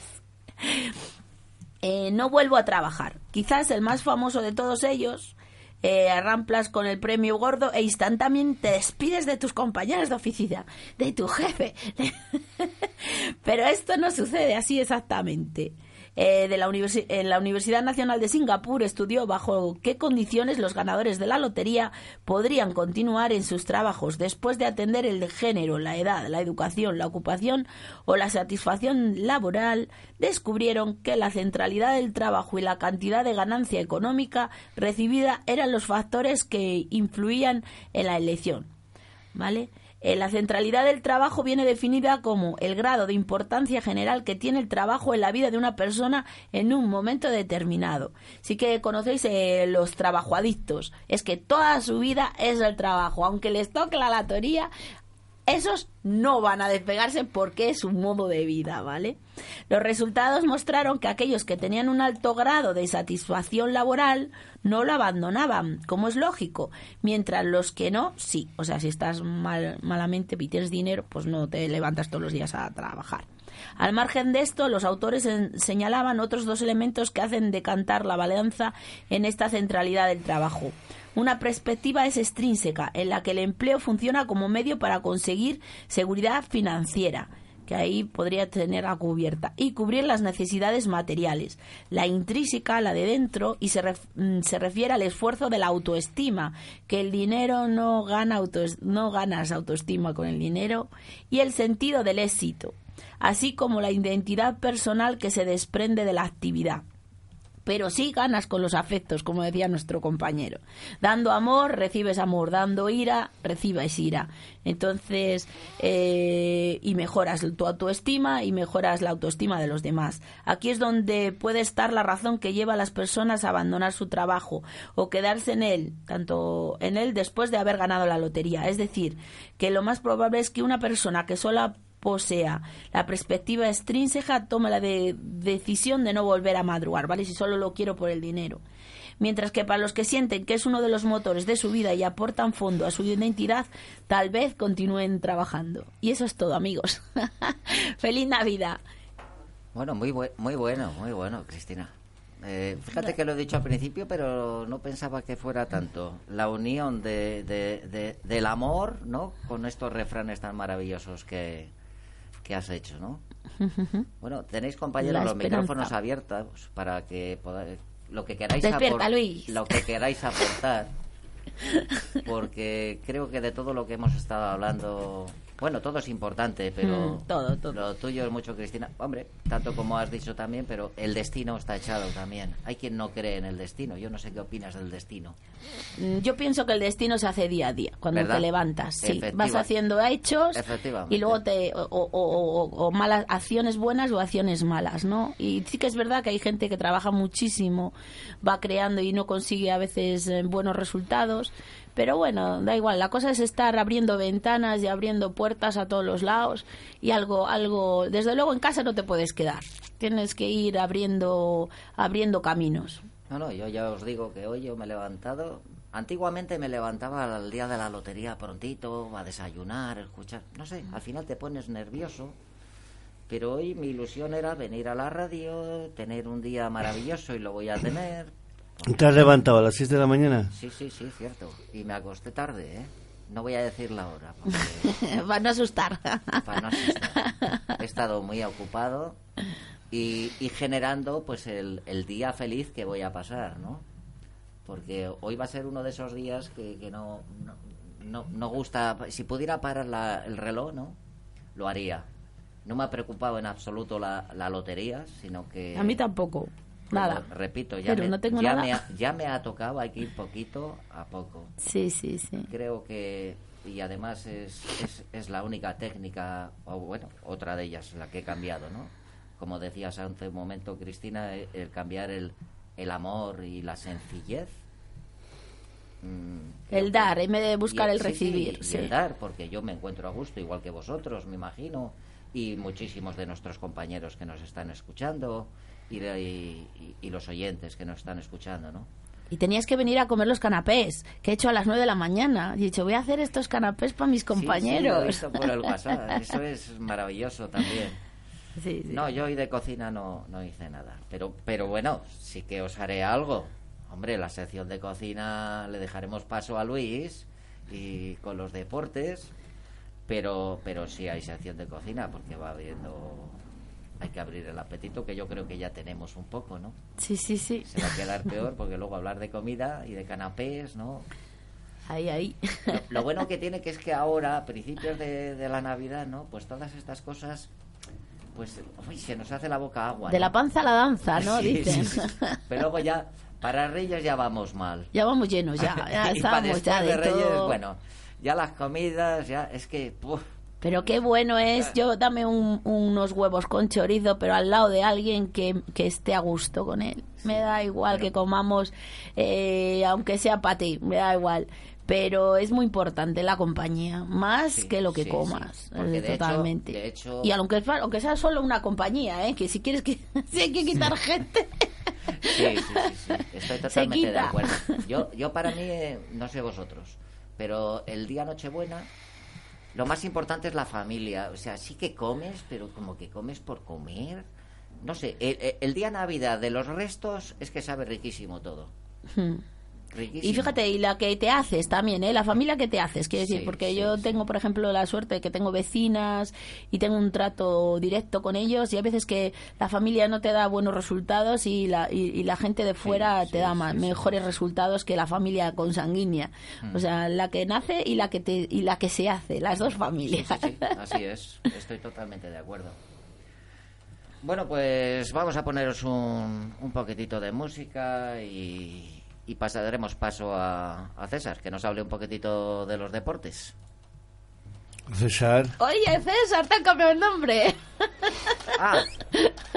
Eh, no vuelvo a trabajar. Quizás el más famoso de todos ellos, eh, arramplas con el premio gordo e instantáneamente te despides de tus compañeros de oficina, de tu jefe. Pero esto no sucede así exactamente. Eh, de la en la Universidad Nacional de Singapur estudió bajo qué condiciones los ganadores de la lotería podrían continuar en sus trabajos después de atender el género, la edad, la educación, la ocupación o la satisfacción laboral. Descubrieron que la centralidad del trabajo y la cantidad de ganancia económica recibida eran los factores que influían en la elección. ¿Vale? Eh, la centralidad del trabajo viene definida como el grado de importancia general que tiene el trabajo en la vida de una persona en un momento determinado. Sí que conocéis eh, los trabajoadictos. Es que toda su vida es el trabajo. Aunque les toque la latoría, esos no van a despegarse porque es un modo de vida, ¿vale? Los resultados mostraron que aquellos que tenían un alto grado de satisfacción laboral no lo abandonaban, como es lógico, mientras los que no, sí. O sea, si estás mal, malamente y tienes dinero, pues no te levantas todos los días a trabajar. Al margen de esto, los autores señalaban otros dos elementos que hacen decantar la balanza en esta centralidad del trabajo. Una perspectiva es extrínseca, en la que el empleo funciona como medio para conseguir seguridad financiera que ahí podría tener a cubierta, y cubrir las necesidades materiales. La intrínseca, la de dentro, y se, mm, se refiere al esfuerzo de la autoestima, que el dinero no, gana no ganas autoestima con el dinero, y el sentido del éxito, así como la identidad personal que se desprende de la actividad pero sí ganas con los afectos, como decía nuestro compañero. Dando amor, recibes amor, dando ira, recibes ira. Entonces, eh, y mejoras tu autoestima y mejoras la autoestima de los demás. Aquí es donde puede estar la razón que lleva a las personas a abandonar su trabajo o quedarse en él, tanto en él después de haber ganado la lotería. Es decir, que lo más probable es que una persona que sola posea la perspectiva extrínseca, toma la decisión de no volver a madrugar, ¿vale? Si solo lo quiero por el dinero. Mientras que para los que sienten que es uno de los motores de su vida y aportan fondo a su identidad, tal vez continúen trabajando. Y eso es todo, amigos. ¡Feliz Navidad! Bueno, muy, muy bueno, muy bueno, Cristina. Eh, fíjate que lo he dicho al principio, pero no pensaba que fuera tanto. La unión de, del amor, ¿no? Con estos refranes tan maravillosos que, que has hecho, ¿no? Bueno, tenéis compañeros los micrófonos abiertos para que podáis, lo que queráis aportar, lo que queráis aportar, porque creo que de todo lo que hemos estado hablando Bueno, todo es importante, pero Mm, todo, todo. lo tuyo es mucho, Cristina. Hombre, tanto como has dicho también, pero el destino está echado también. Hay quien no cree en el destino. Yo no sé qué opinas del destino. Mm, Yo pienso que el destino se hace día a día, cuando ¿Verdad? te levantas. Sí, vas haciendo hechos y luego te o, o- o- o malas acciones buenas o acciones malas, ¿no? Y sí que es verdad que hay gente que trabaja muchísimo, va creando y no consigue a veces eh, buenos resultados. Pero bueno, da igual, la cosa es estar abriendo ventanas y abriendo puertas a todos los lados y algo, algo, desde luego en casa no te puedes quedar, tienes que ir abriendo, abriendo caminos. No, no, yo ya os digo que hoy yo me he levantado. Antiguamente me levantaba al día de la lotería prontito, a desayunar, escuchar. No sé, al final te pones nervioso. Pero hoy mi ilusión era venir a la radio, tener un día maravilloso y lo voy a tener. ¿Te has levantado a las 6 de la mañana? Sí, sí, sí, cierto. Y me acosté tarde, ¿eh? No voy a decir la hora, porque Van a asustar. para no asustar. He estado muy ocupado y, y generando pues el, el día feliz que voy a pasar, ¿no? Porque hoy va a ser uno de esos días que, que no, no, no, no gusta. Si pudiera parar la- el reloj, ¿no? Lo haría. No me ha preocupado en absoluto la, la lotería, sino que... A mí tampoco. Nada. Repito, ya, Pero me, no tengo ya, nada. me ha, ya me ha tocado, hay que ir poquito a poco. Sí, sí, sí. Creo que, y además es, es, es la única técnica, o bueno, otra de ellas, la que he cambiado, ¿no? Como decías hace un momento, Cristina, el, el cambiar el, el amor y la sencillez. mm, creo El dar, en vez de buscar el sí, recibir. sí. el dar, porque yo me encuentro a gusto, igual que vosotros, me imagino, y muchísimos de nuestros compañeros que nos están escuchando, y, y- y- y los oyentes que nos están escuchando, ¿no? Y tenías que venir a comer los canapés, que he hecho a las 9 de la mañana. He dicho, voy a hacer estos canapés para mis Sí, sí, lo he compañeros. visto por el WhatsApp. Eso es maravilloso también. Sí. No, yo hoy de cocina no, no hice nada. Pero, pero bueno, sí que os haré algo. Hombre, la sección de cocina le dejaremos paso a Luis y con los deportes. Pero, pero sí hay sección de cocina porque va habiendo... Hay que abrir el apetito que yo creo que ya tenemos un poco, ¿no? sí, sí, sí. Se va a quedar peor porque luego hablar de comida y de canapés, ¿no? Ahí, ahí. Lo, lo bueno que tiene que es que ahora, a principios de, de la Navidad, ¿no? Pues todas estas cosas, pues, uy, se nos hace la boca agua. De ¿no? la panza a la danza, ¿no? Sí, Dicen. sí, sí. Pero luego ya, para Reyes ya vamos mal. Ya vamos llenos, ya. Ya y para estamos ya después de, de Reyes, todo. bueno, ya las comidas, ya, es que, puf, Pero qué bueno es, yo dame un- unos huevos con chorizo, pero al lado de alguien que, que esté a gusto con él. me da igual que comamos, eh, aunque sea para ti, me da igual. Pero es muy importante la compañía, más Sí, que lo que sí, comas, eh, de hecho- totalmente. de hecho- y aunque, aunque sea solo una compañía, ¿eh? que si quieres que si hay que quitar gente, Sí, sí, sí, sí. Estoy totalmente de acuerdo. Yo, yo para mí, eh, no sé vosotros, pero el día Nochebuena, lo más importante es la familia. O sea, sí que comes, pero como que comes por comer. No sé, el, día Navidad de los restos es que sabe riquísimo todo. Riquísimo. Y fíjate, y la que te haces también, ¿eh? La familia que te haces, quiero decir, porque sí, yo sí. tengo, por ejemplo, la suerte de que tengo vecinas y tengo un trato directo con ellos y a veces que la familia no te da buenos resultados y la, y, y la gente de fuera te da más, mejores resultados que la familia consanguínea. Mm. O sea, la que nace y la que, te, y la que se hace, las dos familias. sí, sí, así es. Estoy totalmente de acuerdo. Bueno, pues vamos a poneros un, un poquitito de música y, y pasaremos paso a, a César, que nos hable un poquitito de los deportes. César. Oye, César, te han cambiado el nombre. Ah,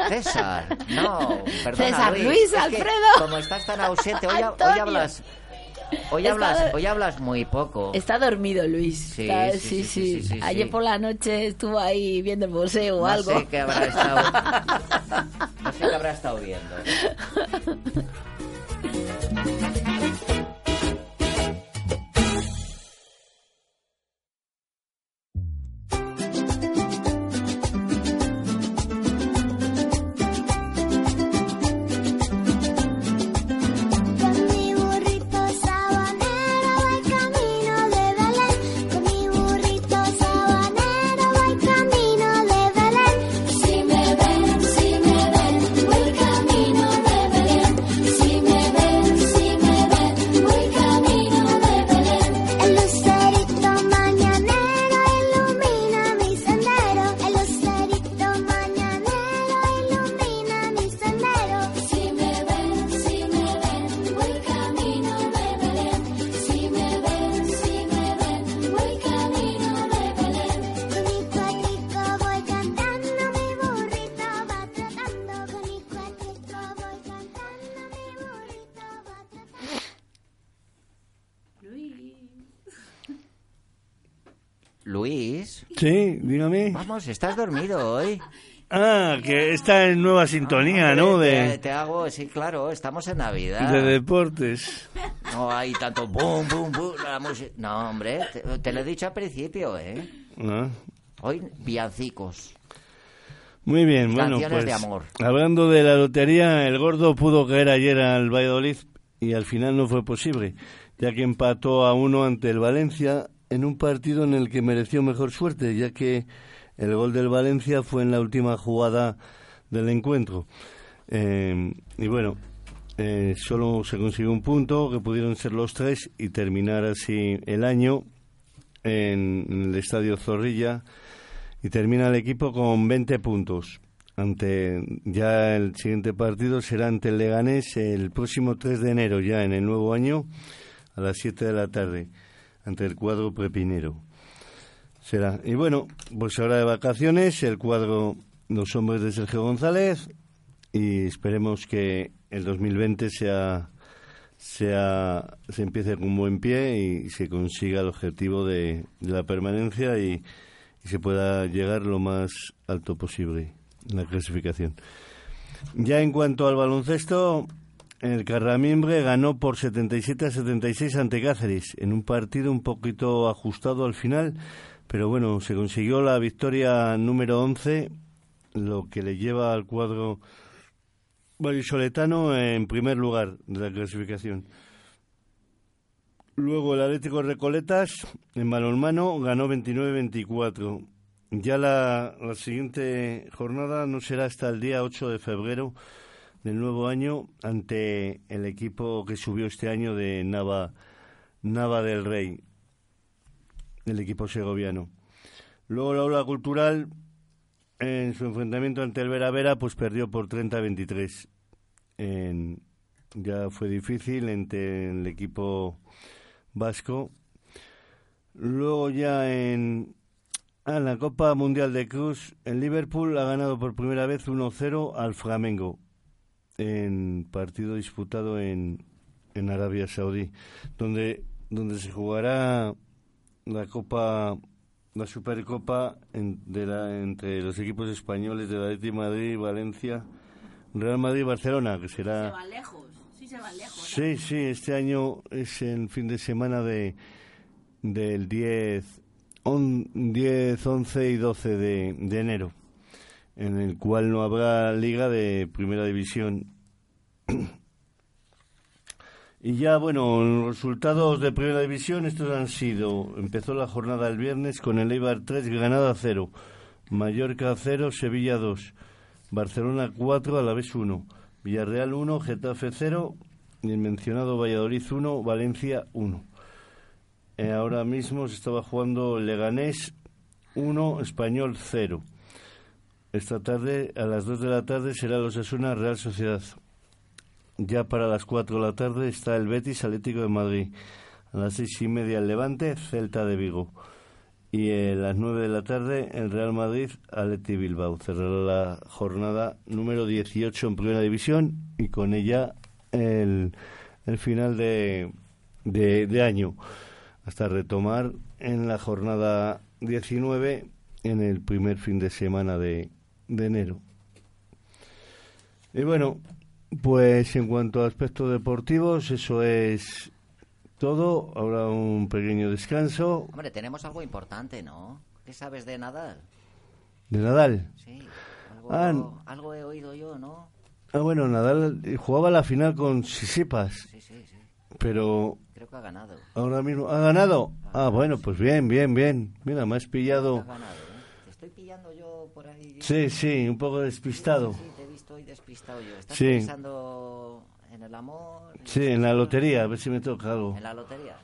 César. No, perdona, César Luis. Luis, Es que Alfredo. como estás tan ausente, hoy, hoy hablas... Hoy Está hablas, hoy hablas muy poco. Está dormido Luis. Sí, Está- sí, sí, sí, sí, sí, Ayer por la noche estuvo ahí viendo el museo o no algo. sé qué habrá estado... No sé qué habrá estado viendo. Sí, dígame. vamos, estás dormido hoy. Ah, que está en nueva sintonía, ¿no? Te, De, te hago, sí, claro, estamos en Navidad. de deportes. No hay tanto boom, boom, boom, la música. No, hombre, te, te lo he dicho al principio, ¿eh? Ah. Hoy, villancicos. Muy bien, bueno, pues de amor. hablando de la lotería, el gordo pudo caer ayer al Valladolid y al final no fue posible, ya que empató a uno ante el Valencia en un partido en el que mereció mejor suerte, ya que el gol del Valencia fue en la última jugada del encuentro. Eh, y bueno, eh, solo se consiguió un punto, que pudieron ser los tres, y terminar así el año en, el Estadio Zorrilla y termina el equipo con 20 puntos. Ante ya el siguiente partido será ante el Leganés el próximo 3 de enero, ya en el nuevo año, a las 7 de la tarde, ante el cuadro prepinero. Será. Y bueno, pues ahora de vacaciones, el cuadro Los Hombres de Sergio González, y esperemos que el 2020 sea sea se empiece con buen pie y se consiga el objetivo de, de la permanencia y, y se pueda llegar lo más alto posible en la clasificación. Ya en cuanto al baloncesto, el Carramimbre ganó por 77 a 76 ante Cáceres en un partido un poquito ajustado al final, pero bueno, se consiguió la victoria número 11, lo que le lleva al cuadro vallisoletano en primer lugar de la clasificación. Luego el Atlético Recoletas en balonmano ganó 29-24. Ya la, la siguiente jornada no será hasta el día 8 de febrero del nuevo año ante el equipo que subió este año de Nava, Nava del Rey, el equipo segoviano. Luego la ola cultural en su enfrentamiento ante el Vera Vera pues perdió por 30-23. En- Ya fue difícil entre el equipo vasco. Luego ya en, ah, en la Copa Mundial de Cruz, el Liverpool ha ganado por primera vez 1-0 al Flamengo en partido disputado en, en Arabia Saudí, donde, donde se jugará la Copa, la Supercopa en- de la- entre los equipos españoles de Atlético de Madrid, Valencia, Real Madrid y Barcelona, que Se será... van lejos, sí se van lejos. Sí, sí, este año es el fin de semana de del 10, on- 10 11 y 12 de, de enero, en el cual no habrá liga de primera división. Y ya, bueno, los resultados de primera división, estos han sido, empezó la jornada el viernes con el Eibar 3, Granada 0, Mallorca 0, Sevilla 2, Barcelona 4, Alavés 1, Villarreal 1, Getafe 0 y el mencionado Valladolid 1, Valencia 1. Eh, ahora mismo se estaba jugando Leganés 1, Español 0. Esta tarde, a las 2 de la tarde, será los Osasuna Real Sociedad. Ya para las 4 de la tarde está el Betis Atlético de Madrid. A las seis y media el Levante, Celta de Vigo. Y a las 9 de la tarde el Real Madrid Atleti Bilbao. Cerrará la jornada número 18 en Primera División y con ella el, el final de, de, de año. Hasta retomar en la jornada 19 en el primer fin de semana de, de enero. Y bueno, pues en cuanto a aspectos deportivos, eso es todo. Ahora un pequeño descanso Hombre, tenemos algo importante, ¿no? ¿Qué sabes de Nadal? de Nadal. Sí, algo, Ah, algo he oído yo, ¿no? Ah, bueno, Nadal eh, jugaba la final con Sisipas, Sí, sí, sí. pero Creo que ha ganado. ahora mismo ha ganado. Ah, bueno, pues bien, bien, bien. Mira, me has Ha pillado. ganado, ¿eh? Te estoy pillando yo por ahí. Sí, sí, un poco despistado. Sí, te he visto hoy despistado yo. ¿Estás Sí. pensando en el amor? Sí, en la lotería, a ver si me toca algo. ¿En la lotería?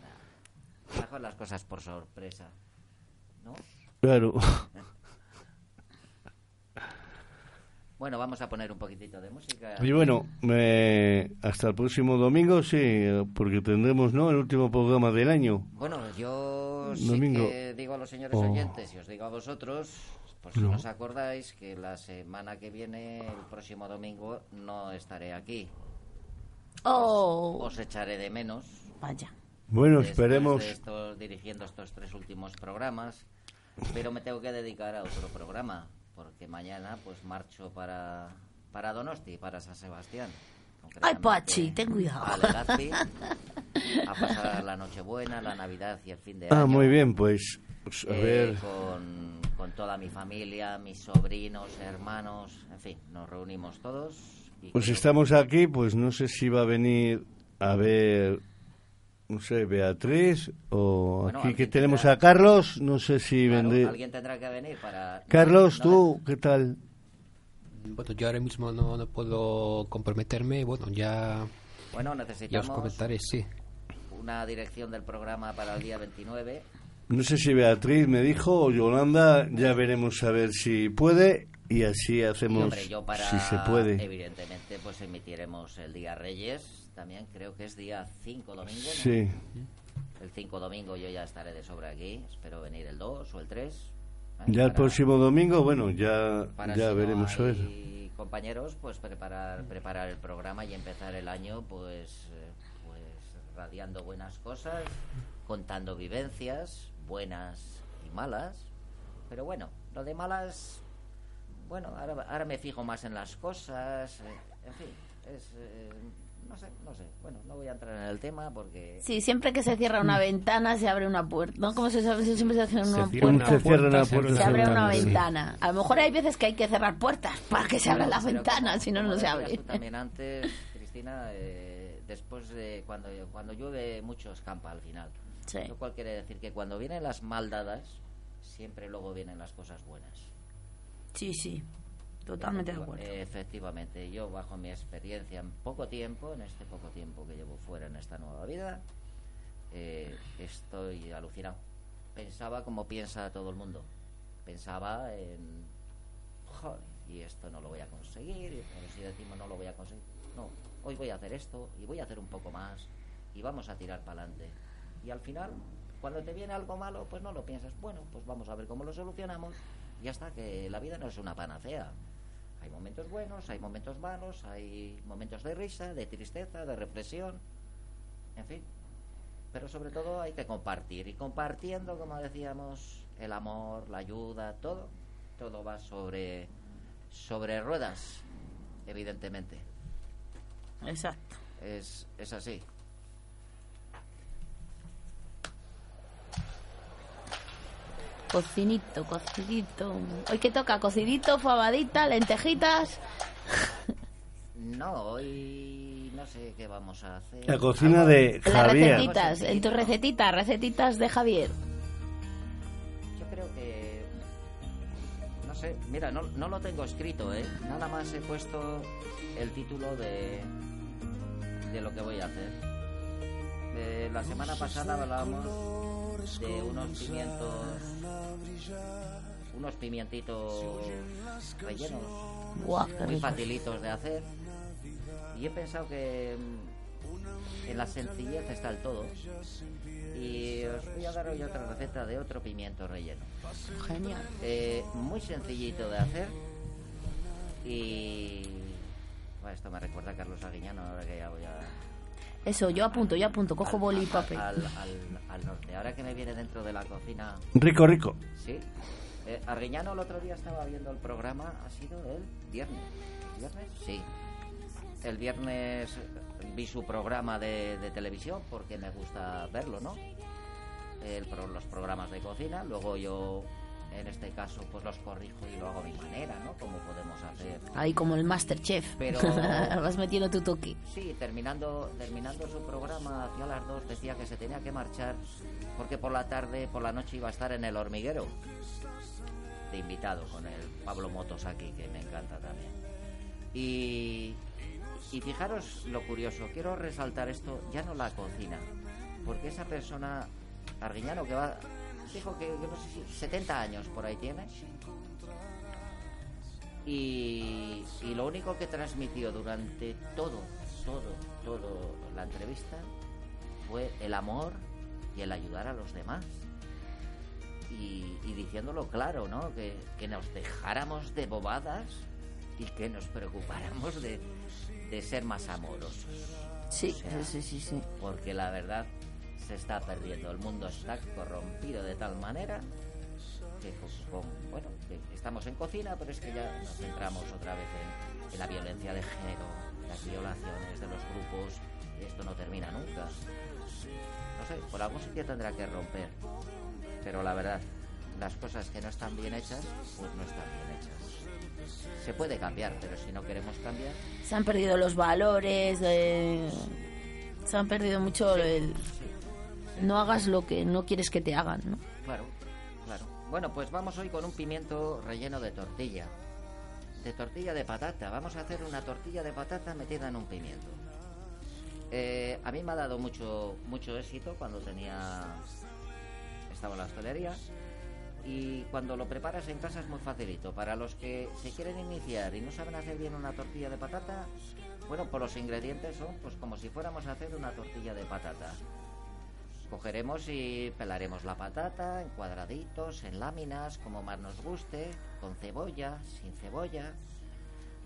Mejor las cosas por sorpresa. ¿No? Claro. Bueno, vamos a poner un poquitito de música. Y bueno, me- hasta el próximo domingo, sí, porque tendremos, ¿no? El último programa del año. Bueno, yo sí Domingo. que digo a los señores Oh. oyentes y os digo a vosotros, por si No. os acordáis, que la semana que viene, el próximo domingo, no estaré aquí. Oh, Os echaré de menos. vaya. Bueno, esperemos. de estos- dirigiendo estos tres últimos programas, pero me tengo que dedicar a otro programa, porque mañana pues marcho para, para Donosti, para San Sebastián. Ay, Pachi, ten cuidado. a Legazpi, a pasar la Nochebuena, la Navidad y el fin de año. Ah, muy bien, pues, pues, a eh, ver. con, con toda mi familia, mis sobrinos, hermanos, en fin, nos reunimos todos. y Pues estamos aquí, pues no sé si va a venir a ver, no sé, Beatriz o Bueno, aquí que tenemos tendrá- a Carlos, no sé si Claro, vendré. alguien tendrá que venir para... Carlos, no- tú, ¿qué tal? Bueno, yo ahora mismo no, no puedo comprometerme. Bueno, ya, Bueno, ya os necesitamos comentaré, sí. una dirección del programa para el día 29. No sé si Beatriz me dijo o Yolanda, ya veremos a ver si puede y así Y, hacemos hombre, yo para... si se puede. Evidentemente, pues emitiremos el día Reyes, también creo que es día 5 domingo. ¿no? Sí, El 5 domingo yo ya estaré de sobra aquí, espero venir el 2 o el 3. ¿eh? ya el próximo domingo, bueno, ya, para ya si no veremos a ver. compañeros, pues preparar preparar el programa y empezar el año pues eh, pues radiando buenas cosas, contando vivencias buenas y malas. Pero bueno, lo de malas bueno, ahora, ahora me fijo más en las cosas, eh, en fin, es eh, no sé, no sé. Bueno, no voy a entrar en el tema porque Sí, siempre que se cierra una ventana se abre una puerta. ¿No? Como se sabe, siempre se hace una cierra puerta. Se cierra puerta, Se abre una sí. ventana. A lo mejor hay veces que hay que cerrar puertas para que se abran las ventanas, si no, no se abre. tú también antes, Cristina, eh, después de cuando, cuando llueve mucho escampa al final. Sí. Lo cual quiere decir que cuando vienen las maldadas, siempre luego vienen las cosas buenas. Sí, sí. Totalmente de acuerdo. Efectivamente, yo bajo mi experiencia en poco tiempo, en este poco tiempo que llevo fuera en esta nueva vida, eh, estoy alucinado. Pensaba como piensa todo el mundo. Pensaba en, joder, y esto no lo voy a conseguir, pero si decimos no lo voy a conseguir. No, hoy voy a hacer esto y voy a hacer un poco más y vamos a tirar para adelante. Y al final, cuando te viene algo malo, pues no lo piensas. Bueno, pues vamos a ver cómo lo solucionamos. Y ya está, que la vida no es una panacea. Hay momentos buenos, hay momentos malos, hay momentos de risa, de tristeza, de reflexión, en fin. Pero sobre todo hay que compartir. Y compartiendo, como decíamos, el amor, la ayuda, todo, todo va sobre, sobre ruedas, evidentemente. Exacto. Es, es así. Cocinito, cocinito. Hoy que toca cocidito, fabadita, lentejitas. No, hoy no sé qué vamos a hacer. La cocina Algo- de Las Javier. recetitas, en tu recetita, recetitas de Javier. Yo creo que. No sé, mira, no, no lo tengo escrito, ¿eh? Nada más he puesto el título de. de lo que voy a hacer. De la semana pasada hablábamos de unos pimientos. unos pimientitos rellenos. Guau, qué muy rico. facilitos de hacer. Y he pensado que mm, en la sencillez está el todo. Y os voy a dar hoy otra receta de otro pimiento relleno. Genial. Eh, muy sencillito de hacer. Y. Bueno, esto me recuerda a Carlos Aguiñano, ahora que ya voy a. Eso, yo apunto, yo apunto, cojo boli y papel. Al, al- al norte. Ahora que me viene dentro de la cocina. Rico, rico. Sí. Eh, Arguiñano el otro día estaba viendo el programa, ha sido el viernes. ¿El viernes? Sí. El viernes vi su programa de, de televisión porque me gusta verlo, ¿no? El pro- los programas de cocina. Luego yo, en este caso, pues los corrijo y lo hago a mi manera, ¿no? Como podemos hacer. Ahí como el Masterchef. Pero- Vas metiendo tu toque. Sí, terminando, terminando su programa hacia las dos decía que se tenía que marchar porque por la tarde, por la noche iba a estar en el hormiguero de invitado con el Pablo Motos aquí, que me encanta también. Y, y fijaros lo curioso, quiero resaltar esto, ya no la cocina, porque esa persona, Arguiñano, que va, dijo que, que no sé si 70 años por ahí tiene, y, y lo único que transmitió durante todo, todo, todo la entrevista fue el amor y el ayudar a los demás. Y, y diciéndolo claro, ¿no? Que, que nos dejáramos de bobadas y que nos preocupáramos de, de ser más amorosos. Sí, O sea, sí, sí, sí. Porque la verdad se está perdiendo. El mundo está corrompido de tal manera que, bueno, que estamos en cocina, pero es que ya nos centramos otra vez en, en la violencia de género, las violaciones de los grupos, y esto no termina nunca. No sé, por algún sitio tendrá que romper. Pero la verdad, las cosas que no están bien hechas, pues no están bien hechas. Se puede cambiar, pero si no queremos cambiar, Se han perdido los valores, eh, se han perdido mucho el... No hagas lo que no quieres que te hagan, ¿no? Claro, claro. Bueno, pues vamos hoy con un pimiento relleno de tortilla. De tortilla de patata. Vamos a hacer una tortilla de patata metida en un pimiento. Eh, a mí me ha dado mucho, mucho éxito cuando tenía... Estaba en la hostelería. Y cuando lo preparas en casa es muy facilito. Para los que se quieren iniciar y no saben hacer bien una tortilla de patata, bueno, pues los ingredientes son pues como si fuéramos a hacer una tortilla de patata. Cogeremos y pelaremos la patata en cuadraditos, en láminas, como más nos guste, con cebolla, sin cebolla.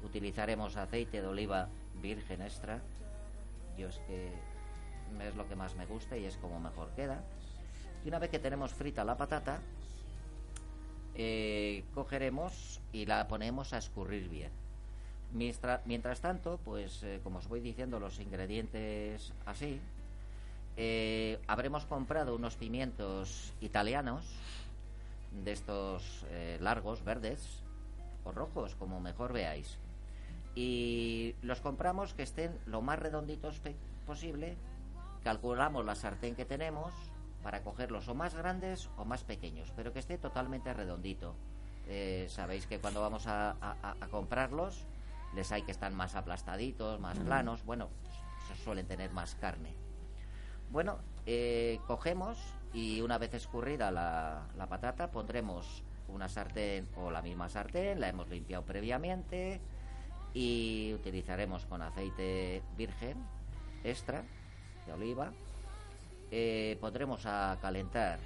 Utilizaremos aceite de oliva virgen extra. Yo es que es lo que más me gusta y es como mejor queda. Y una vez que tenemos frita la patata, eh, cogeremos y la ponemos a escurrir bien. Mientras, tanto, pues eh, como os voy diciendo los ingredientes así, eh, habremos comprado unos pimientos italianos de estos eh, largos, verdes o rojos, como mejor veáis. Y los compramos que estén lo más redonditos posible. Calculamos la sartén que tenemos para cogerlos o más grandes o más pequeños, pero que esté totalmente redondito. Eh, Sabéis que cuando vamos a, a- comprarlos, les hay que están más aplastaditos, más planos. Bueno, su- suelen tener más carne. Bueno, eh, cogemos y una vez escurrida la, patata pondremos una sartén o la misma sartén, la hemos limpiado previamente y utilizaremos con aceite virgen extra de oliva. Eh, pondremos a calentar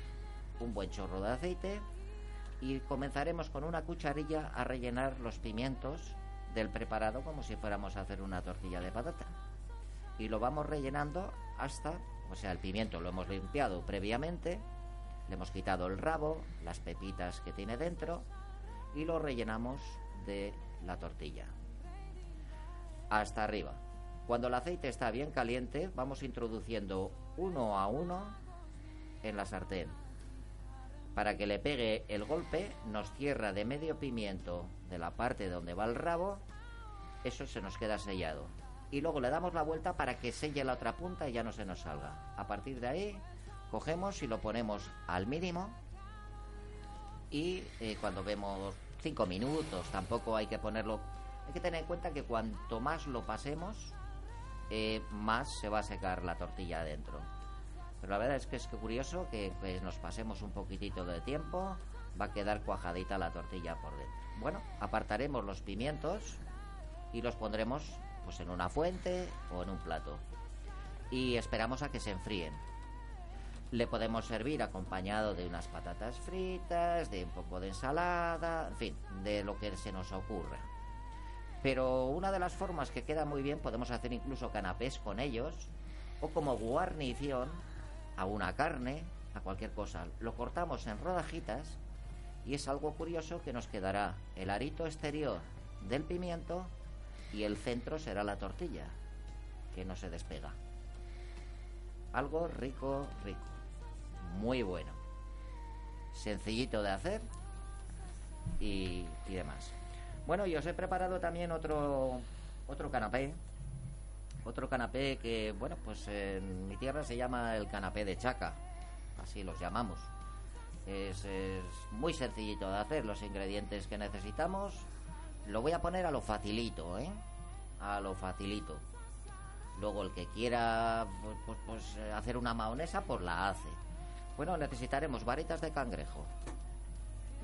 un buen chorro de aceite y comenzaremos con una cucharilla a rellenar los pimientos del preparado como si fuéramos a hacer una tortilla de patata y lo vamos rellenando hasta, o sea, el pimiento lo hemos limpiado previamente, le hemos quitado el rabo, las pepitas que tiene dentro y lo rellenamos de la tortilla. Hasta arriba. Cuando el aceite está bien caliente, vamos introduciendo uno a uno en la sartén. Para que le pegue el golpe, nos cierra de medio pimiento de la parte donde va el rabo, eso se nos queda sellado. Y luego le damos la vuelta para que selle la otra punta y ya no se nos salga. A partir de ahí, cogemos y lo ponemos al mínimo. Y eh, cuando vemos cinco minutos, tampoco hay que ponerlo. Hay que tener en cuenta que cuanto más lo pasemos, eh, más se va a secar la tortilla adentro. Pero la verdad es que es curioso que pues, nos pasemos un poquitito de tiempo, va a quedar cuajadita la tortilla por dentro. Bueno, apartaremos los pimientos y los pondremos pues en una fuente o en un plato. Y esperamos a que se enfríen. Le podemos servir acompañado de unas patatas fritas, de un poco de ensalada, en fin, de lo que se nos ocurra. Pero una de las formas que queda muy bien, podemos hacer incluso canapés con ellos, o como guarnición a una carne, a cualquier cosa. Lo cortamos en rodajitas y es algo curioso que nos quedará el arito exterior del pimiento y el centro será la tortilla, que no se despega. Algo rico, rico. Muy bueno. Sencillito de hacer y, demás. Bueno, y os he preparado también otro, otro canapé. Otro canapé que, bueno, pues en mi tierra se llama el canapé de chaca. Así los llamamos. Es, es muy sencillito de hacer. Los ingredientes que necesitamos lo voy a poner a lo facilito, ¿eh? A lo facilito. Luego el que quiera pues, pues, pues, eh, hacer una maonesa, pues la hace. Bueno, necesitaremos varitas de cangrejo.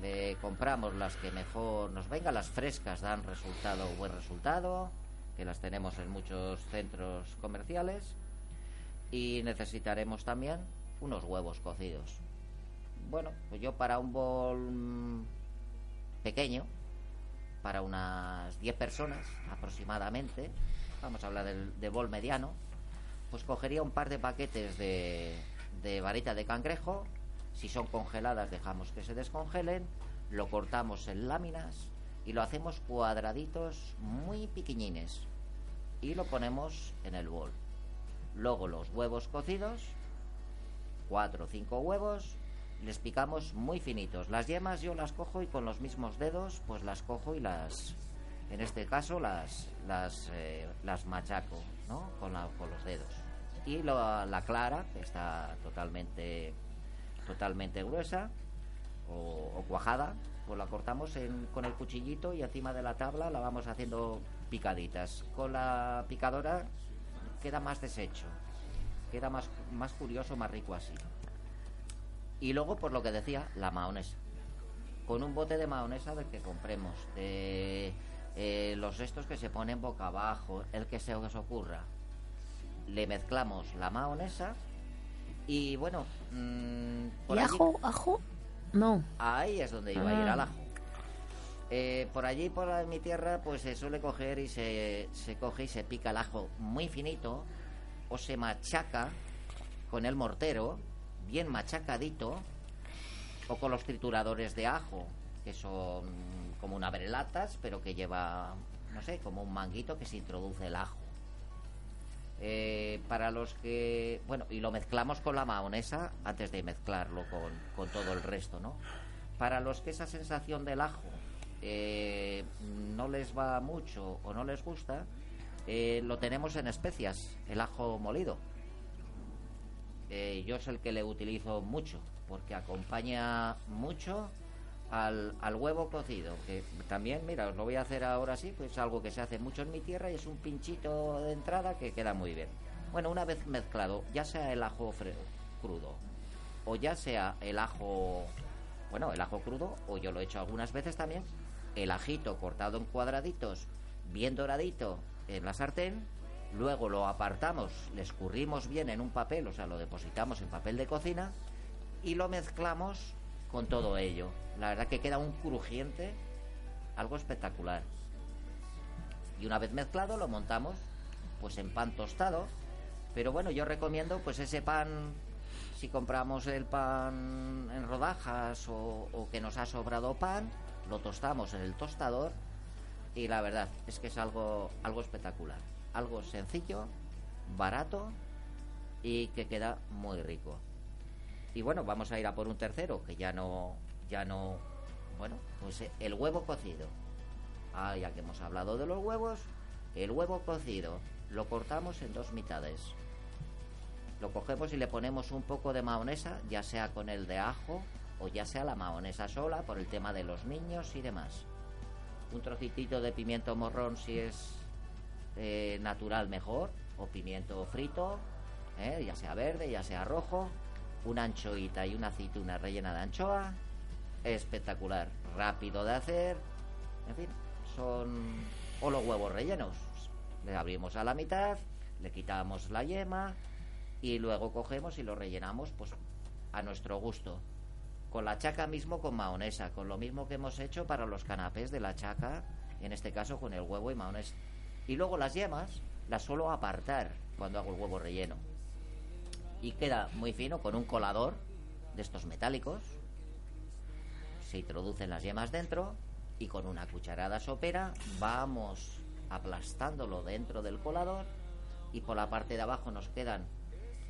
Le compramos las que mejor nos vengan, las frescas dan resultado, buen resultado, que las tenemos en muchos centros comerciales. Y necesitaremos también unos huevos cocidos. Bueno, pues yo para un bol mm, pequeño, para unas 10 personas aproximadamente, vamos a hablar del, de bol mediano, pues cogería un par de paquetes de, de varita de cangrejo. Si son congeladas, dejamos que se descongelen. Lo cortamos en láminas y lo hacemos cuadraditos muy pequeñines. Y lo ponemos en el bol. Luego los huevos cocidos, cuatro o cinco huevos, les picamos muy finitos. Las yemas yo las cojo y con los mismos dedos, pues las cojo y las, en este caso las, las, eh, las machaco, ¿no? Con, la- con los dedos. Y lo- la clara, que está totalmente, totalmente gruesa o, cuajada, pues la cortamos en- con el cuchillito y encima de la tabla la vamos haciendo picaditas. Con la picadora queda más deshecho, queda más, más curioso, más rico así. Y luego, por lo que decía, la mahonesa. Con un bote de mahonesa del que compremos, de eh, los restos que se ponen boca abajo, el que se os ocurra. Le mezclamos la mahonesa y bueno, mm, por ¿Y allí- ajo? ¿Ajo? No. Ahí es donde iba a ir Ah. al ajo. Eh, por allí, por mi tierra, pues se suele coger y se, se coge y se pica el ajo muy finito o se machaca con el mortero, bien machacadito, o con los trituradores de ajo, que son como una brelatas, pero que lleva, no sé, como un manguito que se introduce el ajo. Eh, para los que. Bueno, y lo mezclamos con la mahonesa antes de mezclarlo con, con todo el resto, ¿no? Para los que esa sensación del ajo eh, no les va mucho o no les gusta, eh, lo tenemos en especias, el ajo molido. Eh, yo es el que le utilizo mucho, porque acompaña mucho al, al huevo cocido, que también, mira, os lo voy a hacer ahora sí, pues es algo que se hace mucho en mi tierra y es un pinchito de entrada que queda muy bien. Bueno, una vez mezclado, ya sea el ajo crudo o ya sea el ajo, bueno, el ajo crudo, o yo lo he hecho algunas veces también, el ajito cortado en cuadraditos, bien doradito en la sartén, luego lo apartamos, le escurrimos bien en un papel, o sea, lo depositamos en papel de cocina y lo mezclamos con todo ello. La verdad que queda un crujiente, algo espectacular. Y una vez mezclado lo montamos pues en pan tostado, pero bueno, yo recomiendo pues ese pan si compramos el pan en rodajas o, o que nos ha sobrado pan, lo tostamos en el tostador y la verdad es que es algo algo espectacular, algo sencillo, barato y que queda muy rico. Y bueno, vamos a ir a por un tercero, que ya no, ya no, bueno, pues el huevo cocido. Ah, ya que hemos hablado de los huevos, el huevo cocido lo cortamos en dos mitades. Lo cogemos y le ponemos un poco de mahonesa, ya sea con el de ajo o ya sea la mahonesa sola por el tema de los niños y demás. Un trocitito de pimiento morrón si es eh, natural mejor, o pimiento frito, eh, ya sea verde, ya sea rojo, una anchoita y una aceituna rellena de anchoa, espectacular, rápido de hacer, en fin, son o los huevos rellenos. Le abrimos a la mitad, le quitamos la yema y luego cogemos y lo rellenamos pues a nuestro gusto. Con la chaca mismo con mahonesa, con lo mismo que hemos hecho para los canapés de la chaca, en este caso con el huevo y mahonesa. Y luego las yemas las suelo apartar cuando hago el huevo relleno. Y queda muy fino con un colador de estos metálicos. Se introducen las yemas dentro y con una cucharada sopera vamos aplastándolo dentro del colador y por la parte de abajo nos quedan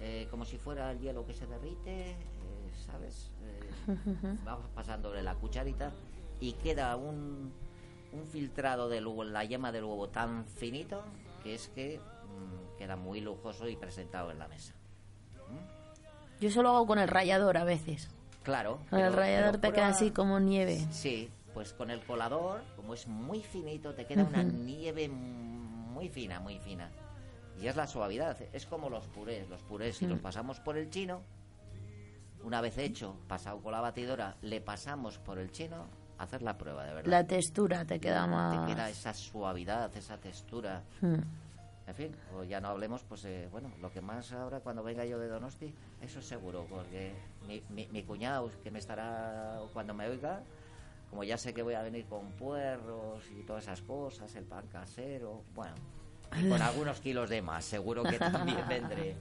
eh, como si fuera el hielo que se derrite, eh, ¿sabes? Eh, vamos pasándole la cucharita y queda un, un filtrado de la yema del huevo tan finito que es que mm, queda muy lujoso y presentado en la mesa. Yo solo hago con el rallador a veces. Claro. Con el rallador te queda así como nieve. Sí, pues con el colador, como es muy finito, te queda una nieve muy fina, muy fina. Y es la suavidad, es como los purés. Los purés, si Mm. los pasamos por el chino, una vez hecho, pasado con la batidora, le pasamos por el chino, hacer la prueba, de verdad. La textura te queda más... Te queda esa suavidad, esa textura. Mm. En fin, ya no hablemos, pues eh, bueno, lo que más ahora cuando venga yo de Donosti, eso es seguro, porque mi, mi, mi cuñado que me estará, cuando me oiga, como ya sé que voy a venir con puerros y todas esas cosas, el pan casero, bueno, y con algunos kilos de más, seguro que también vendré.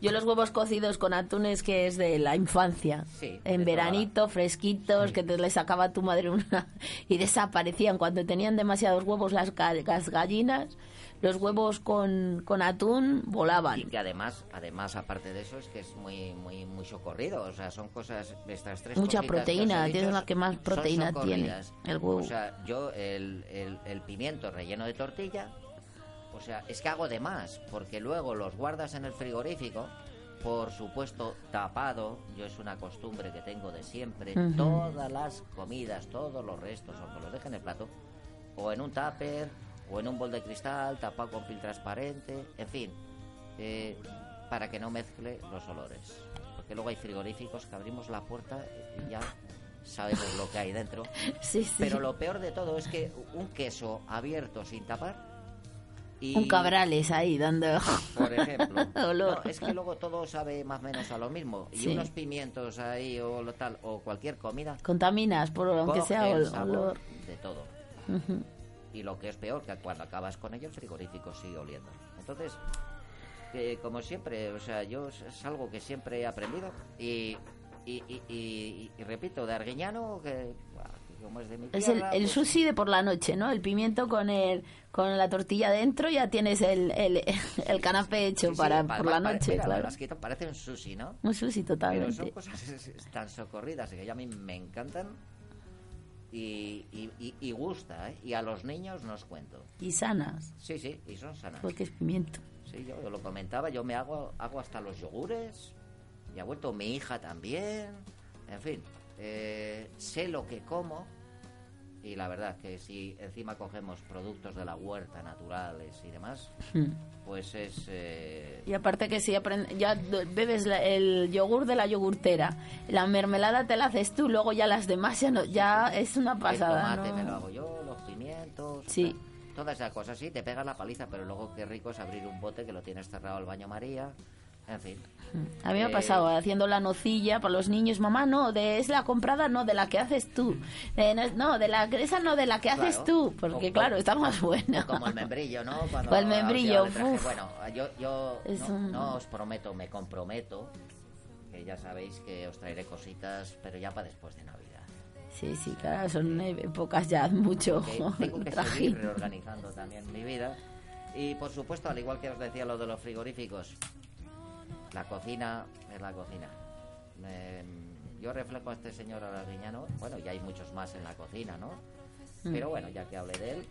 Yo los huevos cocidos con atunes que es de la infancia. Sí, en veranito, fresquitos, que te les sacaba tu madre una y desaparecían. Cuando tenían demasiados huevos las, las gallinas, los huevos con, con atún Y volaban. que además, además aparte de eso, es que es muy muy muy socorrido. O sea, son cosas de estas tres Mucha que proteína, tiene dicho, la que más proteína tiene, el huevo. O sea, yo el, el, el pimiento relleno de tortilla, o sea, es que hago de más, porque luego los guardas en el frigorífico, por supuesto tapado, yo es una costumbre que tengo de siempre, todas las comidas, todos los restos, aunque los deje en el plato, o en un tupper, o en un bol de cristal, tapado con film transparente, en fin, eh, para que no mezcle los olores. Porque luego hay frigoríficos que abrimos la puerta y ya sabemos lo que hay dentro. Sí, sí. Pero lo peor de todo es que un queso abierto sin tapar y Un cabrales ahí dando... por ejemplo. Olor. No, es que luego todo sabe más o menos a lo mismo. Y Sí. unos pimientos ahí o lo tal, o cualquier comida, Contaminas, por aunque sea el sabor olor. de todo. Y lo que es peor, que cuando acabas con ello, el frigorífico sigue oliendo. Entonces, eh, como siempre, o sea, yo es, algo que siempre he aprendido. Y, y, y, repito, de Arguiñano, que, que como es de mi Es el, pues, sushi de por la noche, ¿no? El pimiento con el con la tortilla dentro, ya tienes el, el, el canapé hecho sí, sí, para pa- por la noche, mira, claro. parece un sushi, ¿no? Un sushi Pero son totalmente. cosas tan socorridas que ya a mí me encantan. Y, y, y- y gusta, ¿eh? Y a los niños no os cuento. Y sanas, Sí, sí, y son sanas. porque es pimiento. Sí, yo, yo lo comentaba, yo me hago, hago hasta los yogures, y ha vuelto mi hija también, en fin, eh, sé lo que como, y la verdad que si encima cogemos productos de la huerta naturales y demás, Mm. pues es... eh, Y aparte que si ya bebes la- el yogur de la yogurtera, la mermelada te la haces tú, luego ya las demás ya, no, ya es una pasada, el tomate ¿no? me lo hago yo, los pimientos... Sí. tal. Todas esas cosas, sí, te pegas la paliza, pero luego qué rico es abrir un bote que lo tienes cerrado al baño María, en fin. A mí me ha Eh, pasado haciendo la nocilla para los niños, mamá, no, de es la comprada, no, de la que haces tú. Eh, no, de la esa no, de la que haces tú, porque O- claro, está más buena. Como el membrillo, ¿no? Cuando O el membrillo, yo traje-. Bueno, yo, yo no, un- no os prometo, me comprometo, que ya sabéis que os traeré cositas, pero ya para después de Navidad. Sí, sí, claro, son épocas ya mucho Que tengo que seguir trajín. reorganizando también mi vida. Y por supuesto, al igual que os decía lo de los frigoríficos, la cocina es la cocina. Yo reflejo a este señor Arguiñano, bueno, ya hay muchos más en la cocina, ¿no? Mm. Pero bueno, ya que hablé de él,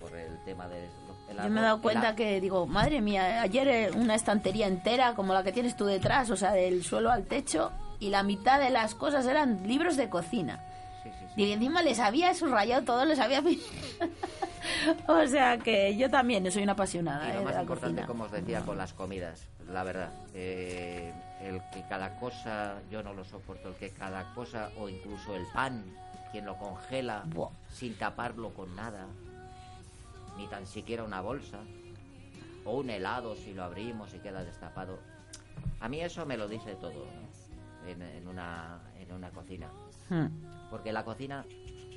por el tema de... el Yo me he dado cuenta el que digo, madre mía, ayer eh, una estantería entera como la que tienes tú detrás, o sea, del suelo al techo, y la mitad de las cosas eran libros de cocina. Sí, sí, sí. Y encima les había subrayado todo, les había... o sea que yo también soy una apasionada Y eh, lo de más la importante, cocina. como os decía, con las comidas, la verdad, eh, el que cada cosa, yo no lo soporto, el que cada cosa, o incluso el pan, quien lo congela Buah. sin taparlo con nada, ni tan siquiera una bolsa, o un helado si lo abrimos y queda destapado. A mí eso me lo dice todo ¿no? en, en una, en una cocina. Hmm. Porque la cocina,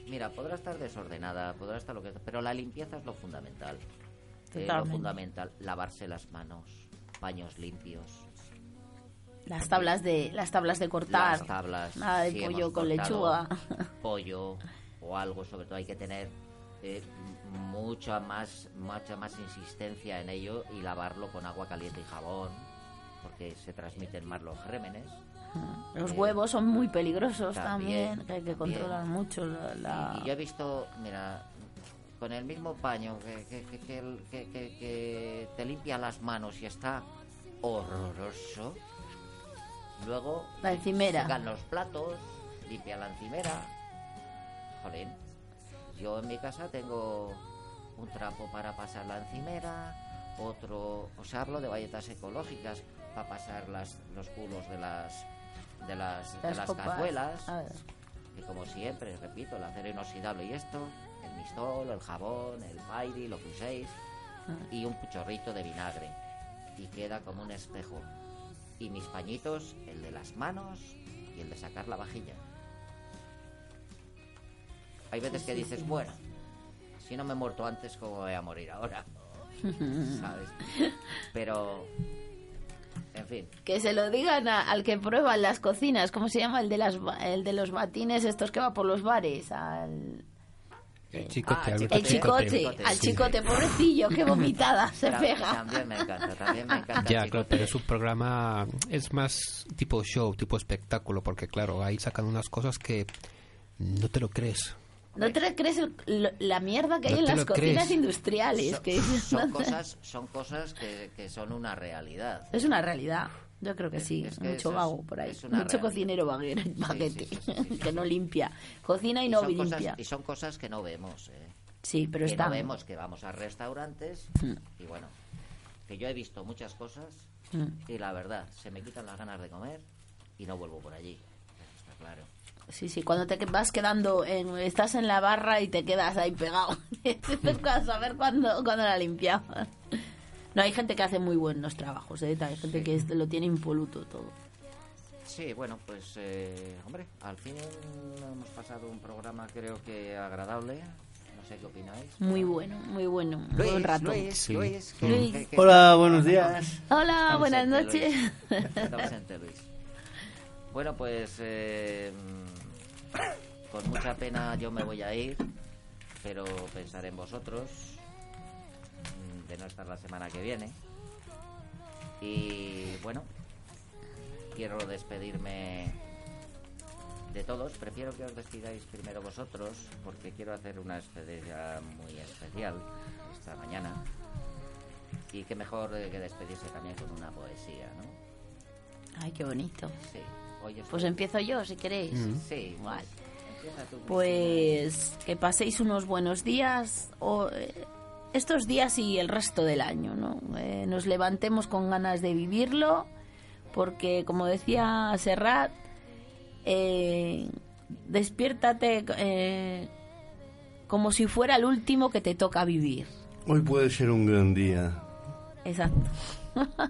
mira, podrá estar desordenada, podrá estar lo que pero la limpieza es lo fundamental. Eh, lo fundamental, lavarse las manos, paños limpios, Las tablas de las tablas de cortar. las tablas. Nada de si pollo con lechuga. Pollo o algo, sobre todo hay que tener eh, mucha más, mucha más insistencia en ello y lavarlo con agua caliente y jabón, porque se transmiten más los gérmenes. Los Eh, huevos son muy peligrosos también, también, que hay que controlar mucho la... la- Y, yo he visto, mira, con el mismo paño que, que- que- que te limpia las manos y está horroroso. Luego La encimera. sacan los platos, limpia la encimera. Jolín, yo en mi casa tengo un trapo para pasar la encimera, otro, os hablo de valletas ecológicas para pasar las, los culos de las de las, de las las copas. cazuelas. A ver. Y como siempre, repito, el acero inoxidable y esto, el mistol, el jabón, el pairi, lo que uséis, y un chorrito de vinagre. Y queda como un espejo. Y mis pañitos, el de las manos y el de sacar la vajilla. Hay veces que dices, bueno, si no me he muerto antes, ¿cómo voy a morir ahora? ¿Sabes? Pero En fin. Que se lo digan a- al que prueba en las cocinas, ¿cómo se llama? El de, las, ba- el de los batines estos que va por los bares, al... El chicote, Ah, El chicote, Chicote, al sí. chicote, pobrecillo, qué vomitada se pega. También me encanta, también me encanta. Ya, claro, pero es un programa, es más tipo show, tipo espectáculo, porque claro, ahí sacan unas cosas que no te lo crees. ¿No te crees el- la mierda que hay en las cocinas crees. industriales? Son, que son cosas, son cosas que, que son una realidad. Es una realidad. Yo creo que sí. Es que Mucho vago por ahí. Mucho realidad. cocinero sí, sí, sí, que no limpia. Cocina y Y no limpia. cosas, y son cosas que no vemos. ¿eh? Sí, pero que está. no vemos que vamos a restaurantes Mm. y bueno, que yo he visto muchas cosas Mm. y la verdad, se me quitan las ganas de comer y no vuelvo por allí. Está claro. Sí, sí, cuando te que- vas quedando, en, estás en la barra y te quedas ahí pegado. "Cuándo- saber cuándo, cuándo la limpiaban. No, hay gente que hace muy buenos trabajos, ¿eh? Hay gente que es- lo tiene impoluto todo. Sí, bueno, pues, eh, hombre, al fin hemos pasado un programa creo que agradable. No sé qué opináis. Muy bueno, muy bueno. Luis, buen rato. Luis, Sí. Luis, Hola, buenos días. Hola, buenas noches. Luis. Bueno, pues eh, con mucha pena yo me voy a ir, pero pensaré en vosotros mm, de no estar la semana que viene. Y bueno, quiero despedirme de todos. Prefiero que os despidáis primero vosotros, porque quiero hacer una despedida muy especial esta mañana. Y qué mejor eh, que despedirse también con una poesía, ¿no? Ay, qué bonito. Sí. Hoy es- Pues empiezo yo, si queréis. Sí, Igual. Pues que paséis unos buenos días o eh, estos días y el resto del año, ¿no? Eh, nos levantemos con ganas de vivirlo, porque como decía Serrat, eh, despiértate eh, como si fuera el último que te toca vivir. Hoy puede ser un gran día. Exacto.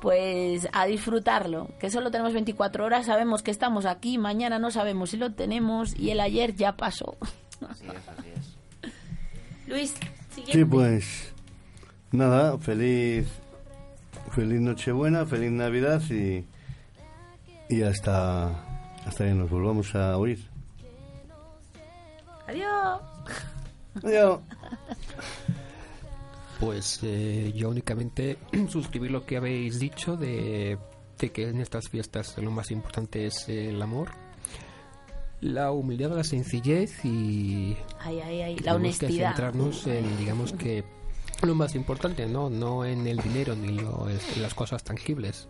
pues a disfrutarlo, que solo tenemos 24 horas, sabemos que estamos aquí, mañana no sabemos si lo tenemos y el ayer ya pasó. Así es, así es. Luis, siguiente. Sí, pues nada, feliz feliz Nochebuena, feliz Navidad y y hasta hasta que nos volvamos a oír. Adiós. Adiós. Pues eh, yo únicamente suscribir lo que habéis dicho de, de que en estas fiestas lo más importante es el amor, la humildad, la sencillez y Ay, ay, ay, la tenemos honestidad. que centrarnos en, digamos que lo más importante, no, no en el dinero ni lo- en las cosas tangibles.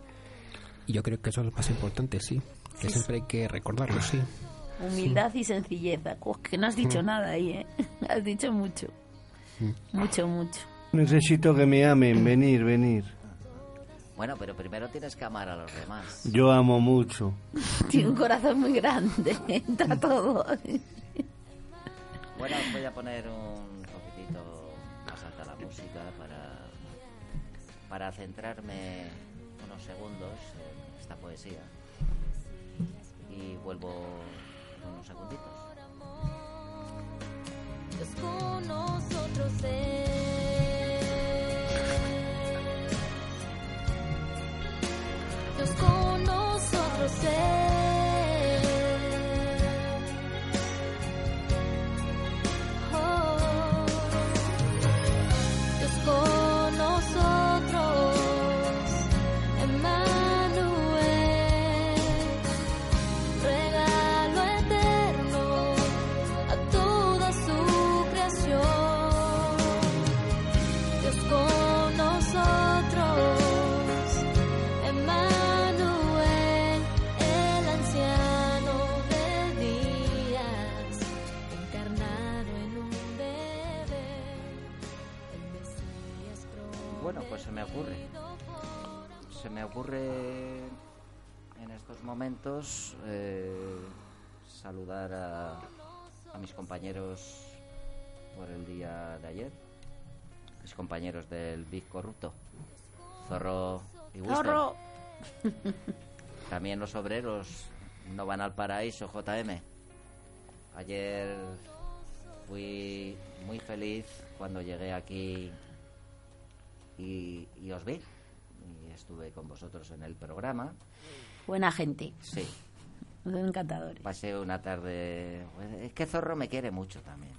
Y yo creo que eso es lo más importante, sí. Que siempre hay que recordarlo, sí. Humildad y sencillez. Que no has dicho nada ahí, ¿eh? Has dicho mucho. Mucho, mucho. Necesito que me amen, venir, venir. Bueno, pero primero tienes que amar a los demás. Yo amo mucho. Tiene un corazón muy grande. Entra todo. Bueno, os voy a poner un poquitito más alta la música para, para centrarme unos segundos en esta poesía. Y vuelvo en unos segunditos. Dios con nosotros es. Con nosotros es. Me ocurre en estos momentos eh, saludar a, a mis compañeros por el día de ayer. Mis compañeros del Big Corrupto. Zorro y Winston. Zorro. También los obreros no van al paraíso, JM. Ayer fui muy feliz cuando llegué aquí y, y os vi. Estuve con vosotros en el programa. Buena gente. Sí, encantadores. pasé una tarde... Es que Zorro me quiere mucho también.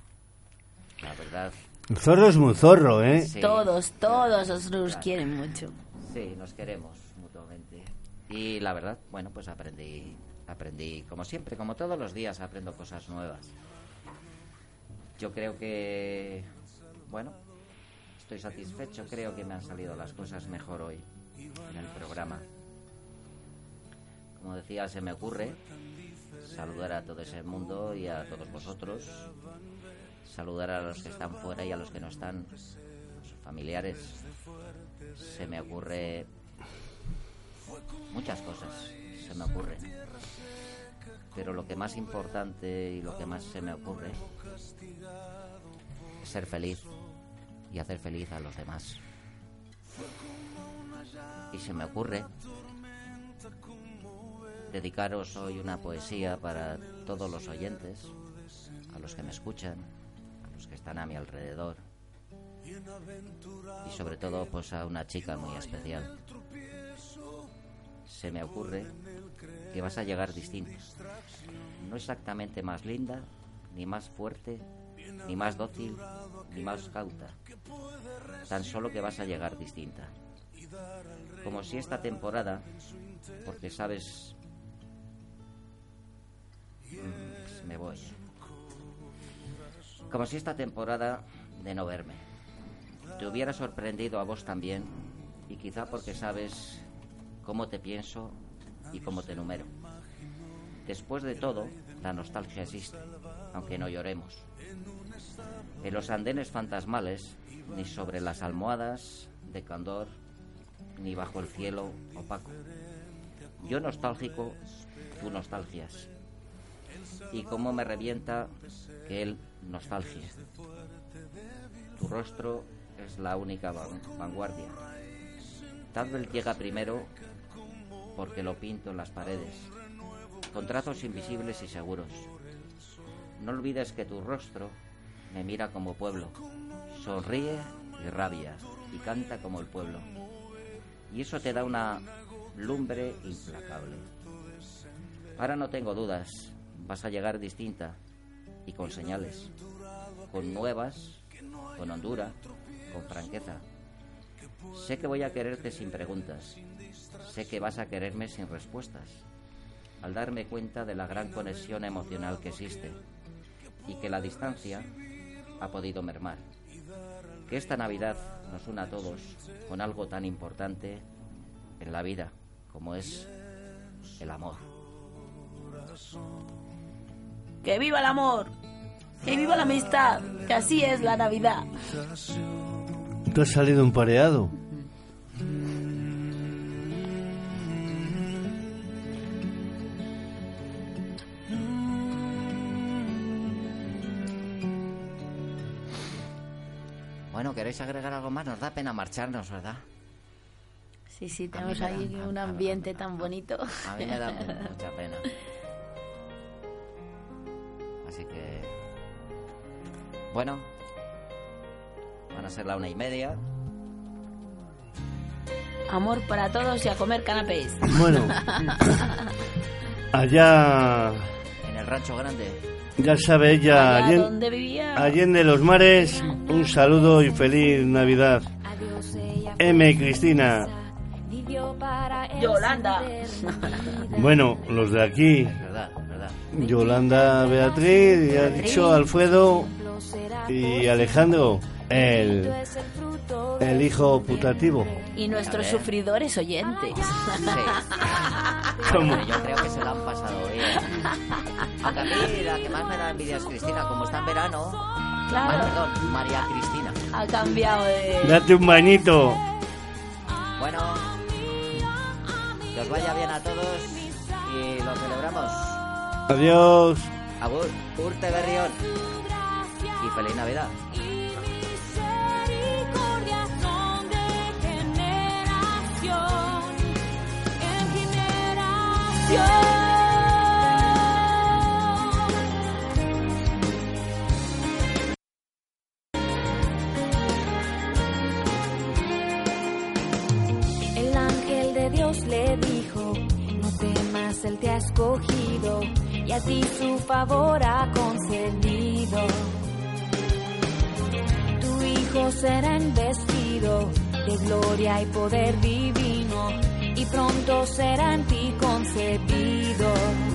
La verdad, zorro es muy zorro, ¿eh? sí. Todos, todos os nos Claro. quieren mucho. Sí, nos queremos mutuamente. Y la verdad, bueno, pues aprendí, aprendí, como siempre, como todos los días aprendo cosas nuevas. Yo creo que, bueno, estoy satisfecho, creo que me han salido las cosas mejor hoy en el programa. Como decía, se me ocurre saludar a todo ese mundo y a todos vosotros, saludar a los que están fuera y a los que no están, familiares, se me ocurre muchas cosas se me ocurren pero lo que más importante y lo que más se me ocurre es ser feliz y hacer feliz a los demás y se me ocurre dedicaros hoy una poesía para todos los oyentes a los que me escuchan a los que están a mi alrededor y sobre todo pues a una chica muy especial. Se me ocurre que vas a llegar distinta. No exactamente más linda, ni más fuerte, ni más dócil, ni más cauta. Tan solo que vas a llegar distinta. Como si esta temporada, porque sabes... Mm, Me voy. Como si esta temporada de no verme te hubiera sorprendido a vos también y quizá porque sabes cómo te pienso y cómo te numero. Después de todo, la nostalgia existe, aunque no lloremos. En los andenes fantasmales, ni sobre las almohadas de candor, ni bajo el cielo opaco. Yo nostálgico, tú nostalgias. Y cómo me revienta que él nostalgia. Tu rostro es la única van- vanguardia. Tal vez llega primero porque lo pinto en las paredes, con trazos invisibles y seguros. No olvides que tu rostro me mira como pueblo, sonríe y rabia y canta como el pueblo. Y eso te da una lumbre implacable. Ahora no tengo dudas, vas a llegar distinta y con señales, con nuevas, con hondura, con franqueza. Sé que voy a quererte sin preguntas, sé que vas a quererme sin respuestas, al darme cuenta de la gran conexión emocional que existe y que la distancia ha podido mermar. Que esta Navidad nos una a todos con algo tan importante en la vida como es el amor. ¡Que viva el amor! ¡Que viva la amistad! Que así es la Navidad. Tú has salido un Bueno, ¿queréis agregar algo más? Nos da pena marcharnos, ¿verdad? Sí, sí, tenemos da- ahí a- un a- ambiente tan bonito. A mí me da mu- mucha pena. Así que... Bueno, van a ser la una y media. Amor para todos y a comer canapés. Bueno, allá, En el rancho grande. Ya sabe ella, Allá Allen- donde vivía. Allende los Mares, un saludo y feliz Navidad. M. Cristina. Yolanda. Bueno, los de aquí. Yolanda Beatriz, ya ha dicho Alfredo y Alejandro, el, el hijo putativo. Y nuestros sufridores oyentes. Sí. ¿Cómo? Hombre, yo creo que se lo han pasado bien. Aunque a mí la que más me da envidia es Cristina, como está en verano. Claro, perdón, María Cristina. ha cambiado de... Date un bañito. Bueno, que os vaya bien a todos y lo celebramos. Adiós. Agur, Urte Berrión y feliz Navidad. El ángel de Dios le dijo, no temas, él te ha escogido, y a ti su favor ha concedido, tu hijo será investido de gloria y poder vivir y pronto será en ti concebido.